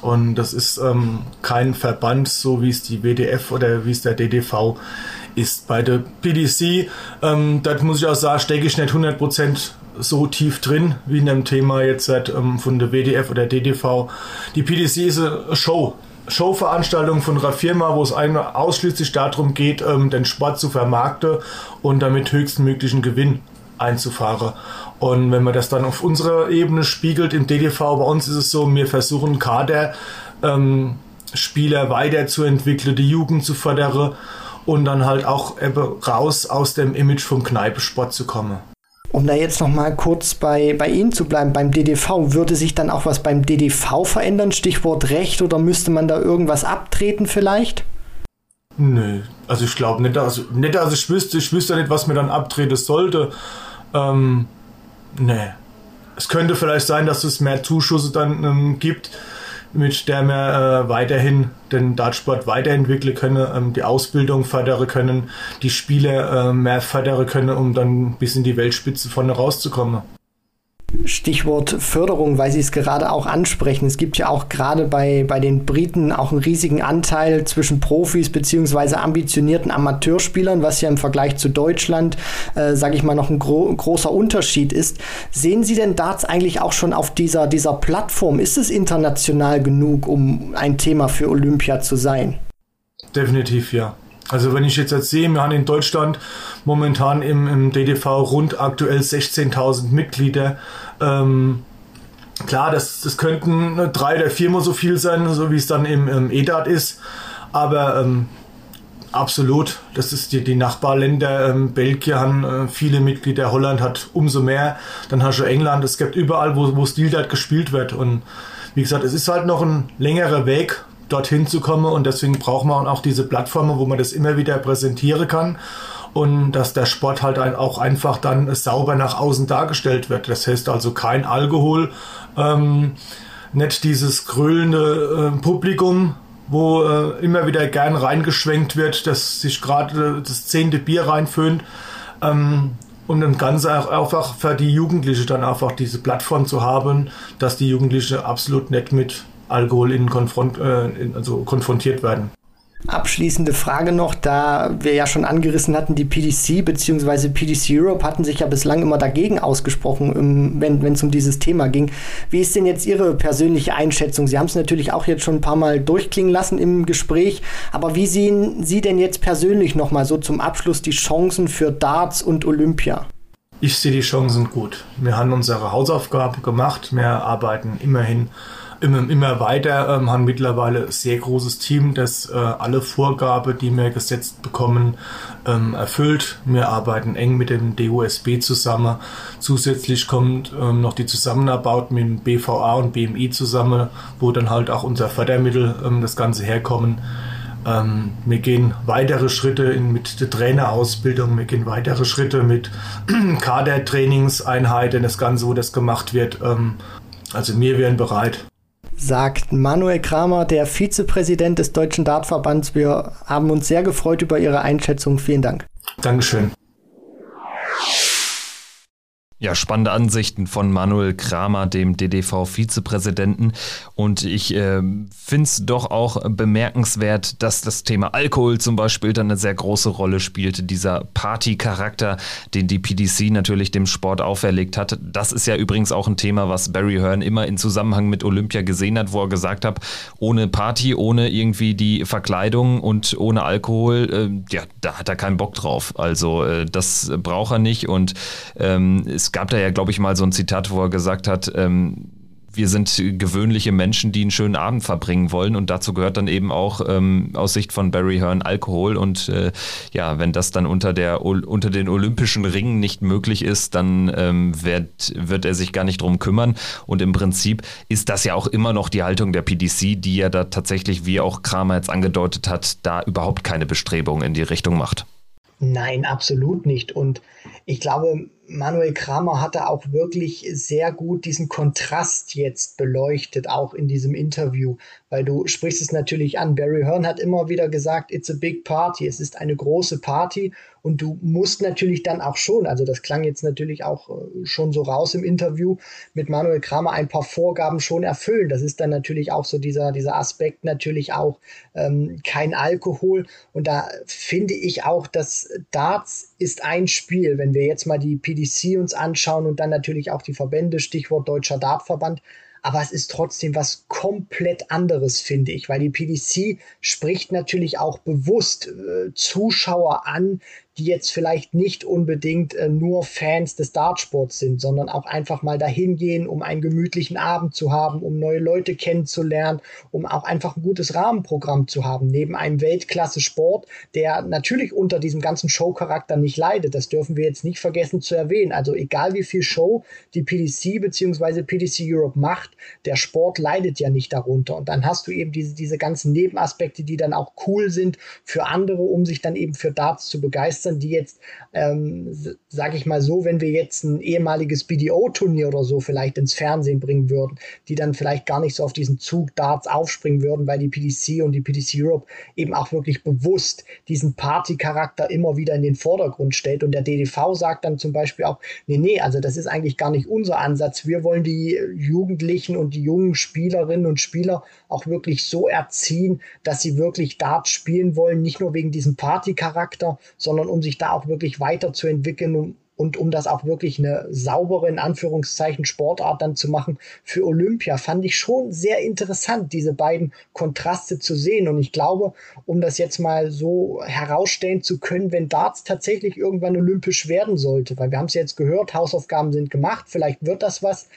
Und das ist ähm, kein Verband, so wie es die WDF oder wie es der DDV ist. Bei der PDC, ähm, das muss ich auch sagen, stecke ich nicht 100% so tief drin wie in dem Thema jetzt ähm, von der WDF oder DDV. Die PDC ist eine Show. Showveranstaltung von einer Firma, wo es ausschließlich darum geht, ähm, den Sport zu vermarkten und damit höchstmöglichen Gewinn einzufahren. Und wenn man das dann auf unserer Ebene spiegelt im DDV, bei uns ist es so, wir versuchen Kader ähm, Spieler weiterzuentwickeln, die Jugend zu fördern und dann halt auch raus aus dem Image vom Kneipesport zu kommen. Um da jetzt noch mal kurz bei, bei Ihnen zu bleiben, beim DDV, würde sich dann auch was beim DDV verändern? Stichwort Recht oder müsste man da irgendwas abtreten vielleicht? Nö, also ich glaube nicht, also nicht, also ich wüsste, ich wüsste nicht, was mir dann abtreten sollte. Ähm, nee. Es könnte vielleicht sein, dass es mehr Zuschüsse dann ähm, gibt, mit der wir äh, weiterhin den Dartsport weiterentwickeln können, ähm, die Ausbildung fördern können, die Spiele äh, mehr fördern können, um dann bis in die Weltspitze vorne rauszukommen. Stichwort Förderung, weil Sie es gerade auch ansprechen. Es gibt ja auch gerade bei, bei den Briten auch einen riesigen Anteil zwischen Profis bzw. ambitionierten Amateurspielern, was ja im Vergleich zu Deutschland, äh, sage ich mal, noch ein gro großer Unterschied ist. Sehen Sie denn Darts eigentlich auch schon auf dieser, dieser Plattform? Ist es international genug, um ein Thema für Olympia zu sein? Definitiv ja. Also wenn ich jetzt, jetzt sehe, wir haben in Deutschland momentan im, im DDV rund aktuell 16.000 Mitglieder. Ähm, klar, das, das könnten drei oder viermal so viel sein, so wie es dann im, im EDAT ist. Aber ähm, absolut, das ist die, die Nachbarländer. Ähm, Belgien haben äh, viele Mitglieder, Holland hat umso mehr. Dann hast du England. Es gibt überall, wo, wo Stildat gespielt wird. Und wie gesagt, es ist halt noch ein längerer Weg, dorthin zu kommen. Und deswegen braucht man auch diese Plattformen, wo man das immer wieder präsentieren kann und dass der Sport halt auch einfach dann sauber nach außen dargestellt wird. Das heißt also kein Alkohol, ähm, nicht dieses grölende äh, Publikum, wo äh, immer wieder gern reingeschwenkt wird, dass sich gerade das zehnte Bier reinföhnt. Ähm, das Ganze auch einfach für die Jugendlichen dann einfach diese Plattform zu haben, dass die Jugendlichen absolut nicht mit Alkohol in konfront, äh, in, also konfrontiert werden. Abschließende Frage noch, da wir ja schon angerissen hatten, die PDC bzw. PDC Europe hatten sich ja bislang immer dagegen ausgesprochen, wenn es um dieses Thema ging. Wie ist denn jetzt Ihre persönliche Einschätzung? Sie haben es natürlich auch jetzt schon ein paar Mal durchklingen lassen im Gespräch, aber wie sehen Sie denn jetzt persönlich nochmal so zum Abschluss die Chancen für Darts und Olympia? Ich sehe die Chancen gut. Wir haben unsere Hausaufgabe gemacht, wir arbeiten immerhin immer, immer weiter, ähm, haben mittlerweile ein sehr großes Team, das äh, alle Vorgaben, die wir gesetzt bekommen, ähm, erfüllt. Wir arbeiten eng mit dem DUSB zusammen. Zusätzlich kommt ähm, noch die Zusammenarbeit mit dem BVA und BMI zusammen, wo dann halt auch unser Fördermittel ähm, das Ganze herkommen. Ähm, wir gehen weitere Schritte in, mit der Trainerausbildung, wir gehen weitere Schritte mit Kadertrainingseinheiten, das Ganze, wo das gemacht wird. Ähm, also wir wären bereit sagt Manuel Kramer, der Vizepräsident des Deutschen Dartverbands. Wir haben uns sehr gefreut über Ihre Einschätzung. Vielen Dank. Dankeschön. Ja, spannende Ansichten von Manuel Kramer, dem DDV-Vizepräsidenten. Und ich äh, finde es doch auch bemerkenswert, dass das Thema Alkohol zum Beispiel dann eine sehr große Rolle spielte. Dieser Party-Charakter, den die PDC natürlich dem Sport auferlegt hat. Das ist ja übrigens auch ein Thema, was Barry Hearn immer in Zusammenhang mit Olympia gesehen hat, wo er gesagt hat, ohne Party, ohne irgendwie die Verkleidung und ohne Alkohol, äh, ja, da hat er keinen Bock drauf. Also äh, das braucht er nicht. Und ähm, es gab da ja, glaube ich, mal so ein Zitat, wo er gesagt hat, ähm, wir sind gewöhnliche Menschen, die einen schönen Abend verbringen wollen. Und dazu gehört dann eben auch ähm, aus Sicht von Barry Hearn Alkohol. Und äh, ja, wenn das dann unter, der, unter den olympischen Ringen nicht möglich ist, dann ähm, wird, wird er sich gar nicht drum kümmern. Und im Prinzip ist das ja auch immer noch die Haltung der PDC, die ja da tatsächlich, wie auch Kramer jetzt angedeutet hat, da überhaupt keine Bestrebungen in die Richtung macht. Nein, absolut nicht. Und ich glaube, Manuel Kramer hatte auch wirklich sehr gut diesen Kontrast jetzt beleuchtet, auch in diesem Interview, weil du sprichst es natürlich an. Barry Hearn hat immer wieder gesagt, it's a big party, es ist eine große Party und du musst natürlich dann auch schon, also das klang jetzt natürlich auch äh, schon so raus im Interview mit Manuel Kramer, ein paar Vorgaben schon erfüllen. Das ist dann natürlich auch so dieser, dieser Aspekt natürlich auch ähm, kein Alkohol. Und da finde ich auch, dass Darts ist ein Spiel, wenn wir jetzt mal die PDC uns anschauen und dann natürlich auch die Verbände, Stichwort Deutscher Dartverband, aber es ist trotzdem was komplett anderes, finde ich, weil die PDC spricht natürlich auch bewusst äh, Zuschauer an, die jetzt vielleicht nicht unbedingt äh, nur Fans des Dartsports sind, sondern auch einfach mal dahin gehen, um einen gemütlichen Abend zu haben, um neue Leute kennenzulernen, um auch einfach ein gutes Rahmenprogramm zu haben, neben einem Weltklasse-Sport, der natürlich unter diesem ganzen Show-Charakter nicht leidet. Das dürfen wir jetzt nicht vergessen zu erwähnen. Also egal wie viel Show die PDC bzw. PDC Europe macht, der Sport leidet ja nicht darunter. Und dann hast du eben diese, diese ganzen Nebenaspekte, die dann auch cool sind für andere, um sich dann eben für Darts zu begeistern begeistern, die jetzt, ähm, sage ich mal so, wenn wir jetzt ein ehemaliges BDO-Turnier oder so vielleicht ins Fernsehen bringen würden, die dann vielleicht gar nicht so auf diesen Zug Darts aufspringen würden, weil die PDC und die PDC Europe eben auch wirklich bewusst diesen Party-Charakter immer wieder in den Vordergrund stellt. Und der DDV sagt dann zum Beispiel auch, nee, nee, also das ist eigentlich gar nicht unser Ansatz. Wir wollen die Jugendlichen und die jungen Spielerinnen und Spieler auch wirklich so erziehen, dass sie wirklich Darts spielen wollen, nicht nur wegen diesem Party-Charakter, sondern um sich da auch wirklich weiterzuentwickeln um, und um das auch wirklich eine saubere, in Anführungszeichen, Sportart dann zu machen für Olympia, fand ich schon sehr interessant, diese beiden Kontraste zu sehen. Und ich glaube, um das jetzt mal so herausstellen zu können, wenn Darts tatsächlich irgendwann olympisch werden sollte, weil wir haben es jetzt gehört, Hausaufgaben sind gemacht, vielleicht wird das was,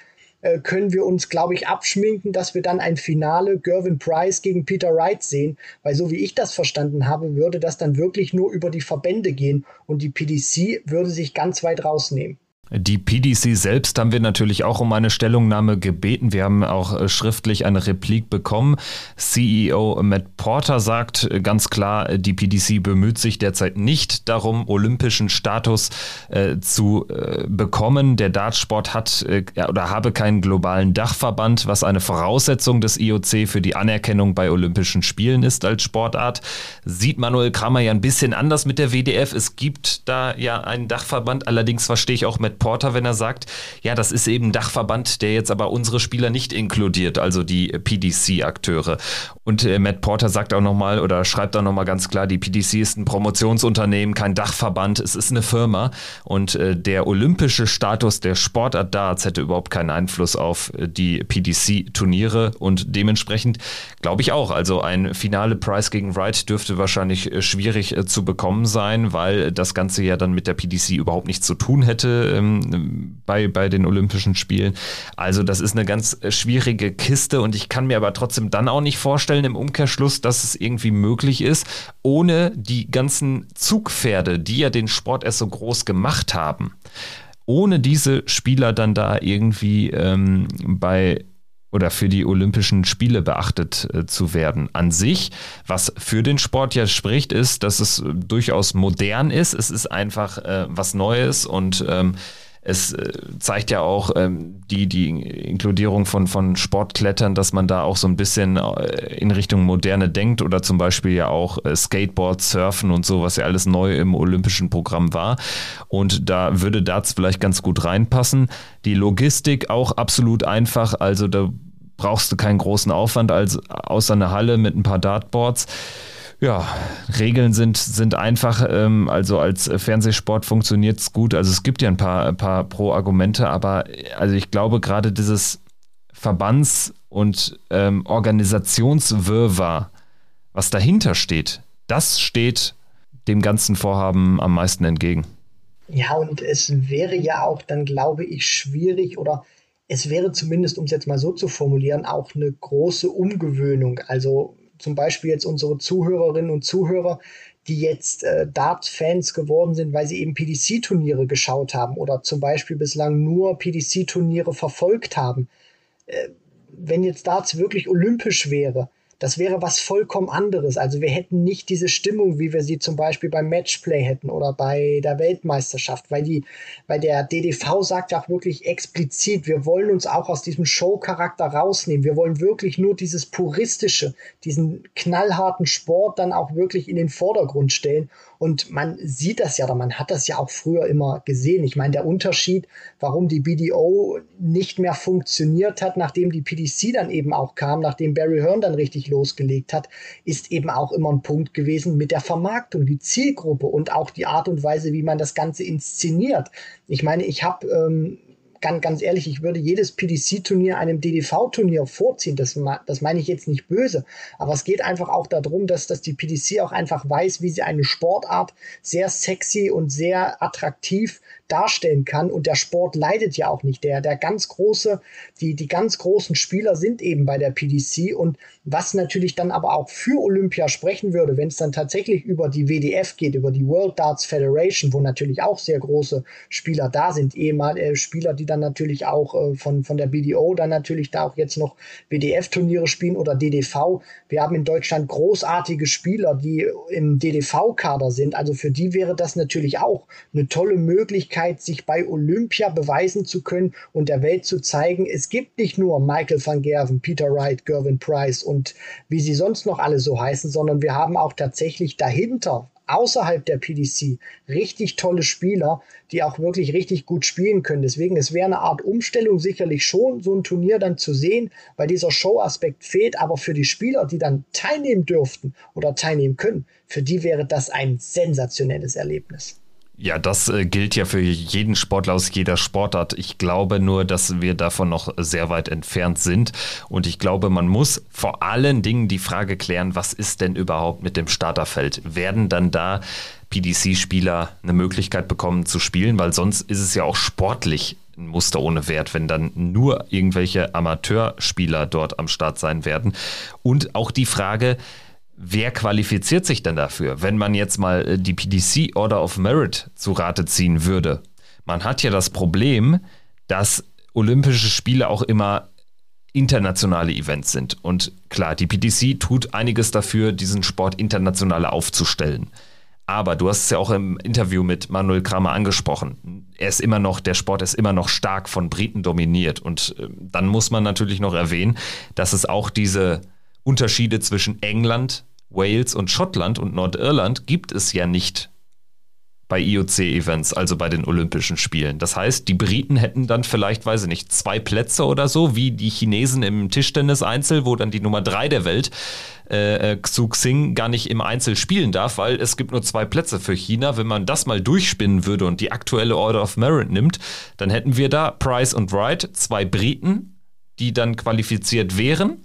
äh, können wir uns, glaube ich, abschminken, dass wir dann ein Finale Gervin Price gegen Peter Wright sehen, weil so wie ich das verstanden habe, würde das dann wirklich nur über die Verbände gehen und die PDC würde sich ganz weit rausnehmen. Die PDC selbst haben wir natürlich auch um eine Stellungnahme gebeten. Wir haben auch äh, schriftlich eine Replik bekommen. CEO Matt Porter sagt äh, ganz klar, die PDC bemüht sich derzeit nicht darum, olympischen Status äh, zu äh, bekommen. Der Dartsport hat äh, oder habe keinen globalen Dachverband, was eine Voraussetzung des IOC für die Anerkennung bei Olympischen Spielen ist als Sportart. Sieht Manuel Kramer ja ein bisschen anders mit der WDF. Es gibt da ja einen Dachverband, allerdings verstehe ich auch Matt Porter, wenn er sagt, ja, das ist eben Dachverband, der jetzt aber unsere Spieler nicht inkludiert, also die PDC-Akteure. Und äh, Matt Porter sagt auch nochmal oder schreibt auch nochmal ganz klar, die PDC ist ein Promotionsunternehmen, kein Dachverband, es ist eine Firma und äh, der olympische Status der Sportart Darts hätte überhaupt keinen Einfluss auf äh, die PDC-Turniere und dementsprechend glaube ich auch, also ein finale Price gegen Wright dürfte wahrscheinlich äh, schwierig äh, zu bekommen sein, weil das Ganze ja dann mit der PDC überhaupt nichts zu tun hätte. Ähm, bei, bei den Olympischen Spielen. Also das ist eine ganz schwierige Kiste und ich kann mir aber trotzdem dann auch nicht vorstellen im Umkehrschluss, dass es irgendwie möglich ist, ohne die ganzen Zugpferde, die ja den Sport erst so groß gemacht haben, ohne diese Spieler dann da irgendwie ähm, bei oder für die Olympischen Spiele beachtet äh, zu werden. An sich, was für den Sport ja spricht, ist, dass es durchaus modern ist. Es ist einfach äh, was Neues und ähm, Es äh, zeigt ja auch ähm, die, die Inkludierung von, von Sportklettern, dass man da auch so ein bisschen äh, in Richtung Moderne denkt oder zum Beispiel ja auch äh, Skateboard, Surfen und so, was ja alles neu im olympischen Programm war. Und da würde Darts vielleicht ganz gut reinpassen. Die Logistik auch absolut einfach, also da brauchst du keinen großen Aufwand als außer eine Halle mit ein paar Dartboards. Ja, Regeln sind, sind einfach, ähm, also als Fernsehsport funktioniert es gut. Also es gibt ja ein paar, ein paar Pro-Argumente, aber also ich glaube gerade dieses Verbands- und ähm, Organisationswirrwarr, was dahinter steht, das steht dem ganzen Vorhaben am meisten entgegen. Ja, und es wäre ja auch dann, glaube ich, schwierig oder es wäre zumindest, um es jetzt mal so zu formulieren, auch eine große Umgewöhnung. Also zum Beispiel jetzt unsere Zuhörerinnen und Zuhörer, die jetzt äh, Dart-Fans geworden sind, weil sie eben PDC-Turniere geschaut haben oder zum Beispiel bislang nur PDC-Turniere verfolgt haben. Äh, wenn jetzt Darts wirklich olympisch wäre, das wäre was vollkommen anderes. Also wir hätten nicht diese Stimmung, wie wir sie zum Beispiel beim Matchplay hätten oder bei der Weltmeisterschaft, weil die, weil der DDV sagt ja auch wirklich explizit, wir wollen uns auch aus diesem Show-Charakter rausnehmen. Wir wollen wirklich nur dieses puristische, diesen knallharten Sport dann auch wirklich in den Vordergrund stellen. Und man sieht das ja, oder man hat das ja auch früher immer gesehen. Ich meine, der Unterschied, warum die BDO nicht mehr funktioniert hat, nachdem die PDC dann eben auch kam, nachdem Barry Hearn dann richtig losgelegt hat, ist eben auch immer ein Punkt gewesen mit der Vermarktung, die Zielgruppe und auch die Art und Weise, wie man das Ganze inszeniert. Ich meine, ich habe ähm, ganz, ganz ehrlich, ich würde jedes PDC-Turnier einem DDV-Turnier vorziehen. Das, das meine ich jetzt nicht böse. Aber es geht einfach auch darum, dass, dass die PDC auch einfach weiß, wie sie eine Sportart sehr sexy und sehr attraktiv darstellen kann. Und der Sport leidet ja auch nicht. Der, der ganz große, die, die ganz großen Spieler sind eben bei der PDC. Und was natürlich dann aber auch für Olympia sprechen würde, wenn es dann tatsächlich über die WDF geht, über die World Darts Federation, wo natürlich auch sehr große Spieler da sind, ehemalige äh, Spieler, die dann natürlich auch äh, von, von der BDO dann natürlich da auch jetzt noch WDF-Turniere spielen oder DDV. Wir haben in Deutschland großartige Spieler, die im DDV-Kader sind. Also für die wäre das natürlich auch eine tolle Möglichkeit, Möglichkeit, sich bei Olympia beweisen zu können und der Welt zu zeigen, es gibt nicht nur Michael van Gerven, Peter Wright, Gervin Price und wie sie sonst noch alle so heißen, sondern wir haben auch tatsächlich dahinter außerhalb der PDC richtig tolle Spieler, die auch wirklich richtig gut spielen können. Deswegen, es wäre eine Art Umstellung sicherlich schon, so ein Turnier dann zu sehen, weil dieser Show-Aspekt fehlt. Aber für die Spieler, die dann teilnehmen dürften oder teilnehmen können, für die wäre das ein sensationelles Erlebnis. Ja, das äh, gilt ja für jeden Sportler aus jeder Sportart. Ich glaube nur, dass wir davon noch sehr weit entfernt sind. Und ich glaube, man muss vor allen Dingen die Frage klären, was ist denn überhaupt mit dem Starterfeld? Werden dann da PDC-Spieler eine Möglichkeit bekommen zu spielen? Weil sonst ist es ja auch sportlich ein Muster ohne Wert, wenn dann nur irgendwelche Amateurspieler dort am Start sein werden. Und auch die Frage, Wer qualifiziert sich denn dafür, wenn man jetzt mal äh, die PDC Order of Merit zu Rate ziehen würde? Man hat ja das Problem, dass Olympische Spiele auch immer internationale Events sind. Und klar, die PDC tut einiges dafür, diesen Sport international aufzustellen. Aber du hast es ja auch im Interview mit Manuel Kramer angesprochen. Er ist immer noch, der Sport ist immer noch stark von Briten dominiert. Und äh, dann muss man natürlich noch erwähnen, dass es auch diese Unterschiede zwischen England, Wales und Schottland und Nordirland gibt es ja nicht bei IOC-Events, also bei den Olympischen Spielen. Das heißt, die Briten hätten dann vielleicht, weiß ich nicht, zwei Plätze oder so, wie die Chinesen im Tischtennis-Einzel, wo dann die Nummer drei der Welt, äh, äh, Xu Xing, gar nicht im Einzel spielen darf, weil es gibt nur zwei Plätze für China. Wenn man das mal durchspinnen würde und die aktuelle Order of Merit nimmt, dann hätten wir da Price und Wright, zwei Briten, die dann qualifiziert wären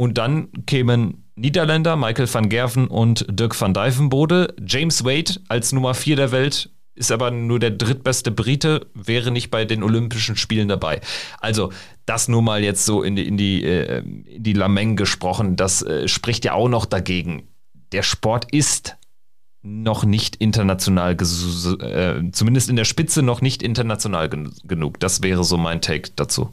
und dann kämen Niederländer, Michael van Gerven und Dirk van Dijvenbode. James Wade als Nummer 4 der Welt ist aber nur der drittbeste Brite, wäre nicht bei den Olympischen Spielen dabei. Also das nur mal jetzt so in die, in die, äh, in die Lameng gesprochen, das äh, spricht ja auch noch dagegen. Der Sport ist noch nicht international, äh, zumindest in der Spitze noch nicht international gen genug. Das wäre so mein Take dazu.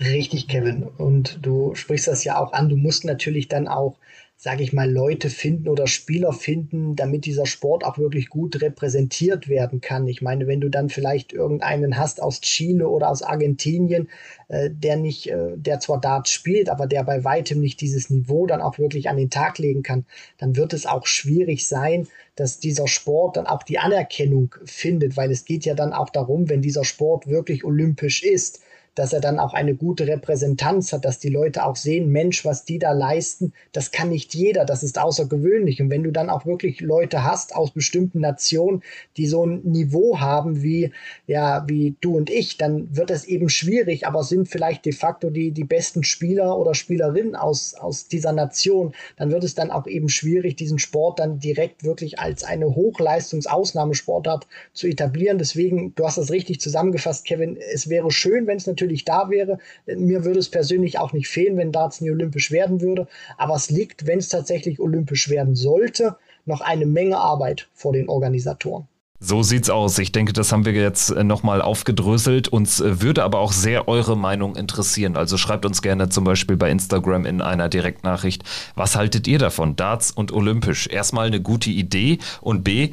Richtig, Kevin. Und du sprichst das ja auch an. Du musst natürlich dann auch sage ich mal, Leute finden oder Spieler finden, damit dieser Sport auch wirklich gut repräsentiert werden kann. Ich meine, wenn du dann vielleicht irgendeinen hast aus Chile oder aus Argentinien, äh, der nicht, äh, der zwar Darts spielt, aber der bei weitem nicht dieses Niveau dann auch wirklich an den Tag legen kann, dann wird es auch schwierig sein, dass dieser Sport dann auch die Anerkennung findet, weil es geht ja dann auch darum, wenn dieser Sport wirklich olympisch ist, dass er dann auch eine gute Repräsentanz hat, dass die Leute auch sehen, Mensch, was die da leisten, das kann nicht jeder, das ist außergewöhnlich. Und wenn du dann auch wirklich Leute hast aus bestimmten Nationen, die so ein Niveau haben wie, ja, wie du und ich, dann wird es eben schwierig, aber sind vielleicht de facto die, die besten Spieler oder Spielerinnen aus, aus dieser Nation, dann wird es dann auch eben schwierig, diesen Sport dann direkt wirklich als eine Hochleistungsausnahmesportart zu etablieren. Deswegen, du hast das richtig zusammengefasst, Kevin, es wäre schön, wenn es natürlich natürlich da wäre. Mir würde es persönlich auch nicht fehlen, wenn Darts nie olympisch werden würde. Aber es liegt, wenn es tatsächlich olympisch werden sollte, noch eine Menge Arbeit vor den Organisatoren. So sieht's aus. Ich denke, das haben wir jetzt äh, nochmal aufgedröselt. Uns äh, würde aber auch sehr eure Meinung interessieren. Also schreibt uns gerne zum Beispiel bei Instagram in einer Direktnachricht. Was haltet ihr davon? Darts und Olympisch. Erstmal eine gute Idee und B,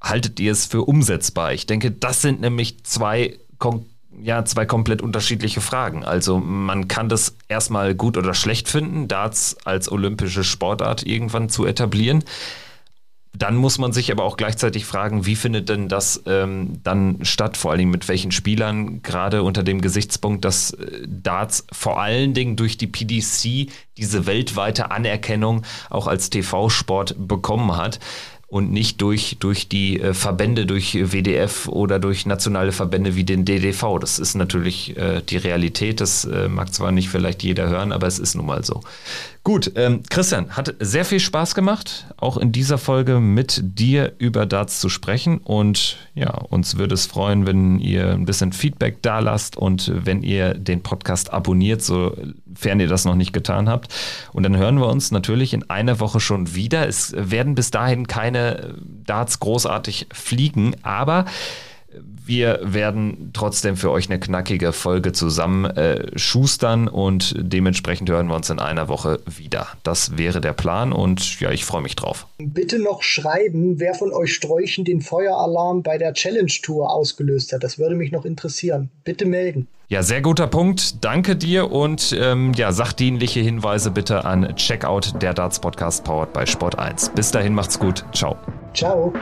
haltet ihr es für umsetzbar? Ich denke, das sind nämlich zwei konkrete ja zwei komplett unterschiedliche Fragen. Also man kann das erstmal gut oder schlecht finden, Darts als olympische Sportart irgendwann zu etablieren. Dann muss man sich aber auch gleichzeitig fragen, wie findet denn das ähm, dann statt? Vor allen Dingen mit welchen Spielern, gerade unter dem Gesichtspunkt, dass äh, Darts vor allen Dingen durch die PDC diese weltweite Anerkennung auch als TV-Sport bekommen hat und nicht durch, durch die äh, Verbände, durch WDF oder durch nationale Verbände wie den DDV. Das ist natürlich äh, die Realität. Das äh, mag zwar nicht vielleicht jeder hören, aber es ist nun mal so. Gut, ähm, Christian, hat sehr viel Spaß gemacht, auch in dieser Folge mit dir über Darts zu sprechen. Und ja, uns würde es freuen, wenn ihr ein bisschen Feedback da lasst und wenn ihr den Podcast abonniert, sofern ihr das noch nicht getan habt. Und dann hören wir uns natürlich in einer Woche schon wieder. Es werden bis dahin keine Darts großartig fliegen, aber wir werden trotzdem für euch eine knackige Folge zusammen äh, schustern und dementsprechend hören wir uns in einer Woche wieder. Das wäre der Plan und ja, ich freue mich drauf. Bitte noch schreiben, wer von euch Sträuchen den Feueralarm bei der Challenge Tour ausgelöst hat. Das würde mich noch interessieren. Bitte melden. Ja, sehr guter Punkt. Danke dir und ähm, ja, sachdienliche Hinweise bitte an Checkout der Darts Podcast powered by Sport 1. Bis dahin macht's gut. Ciao. Ciao.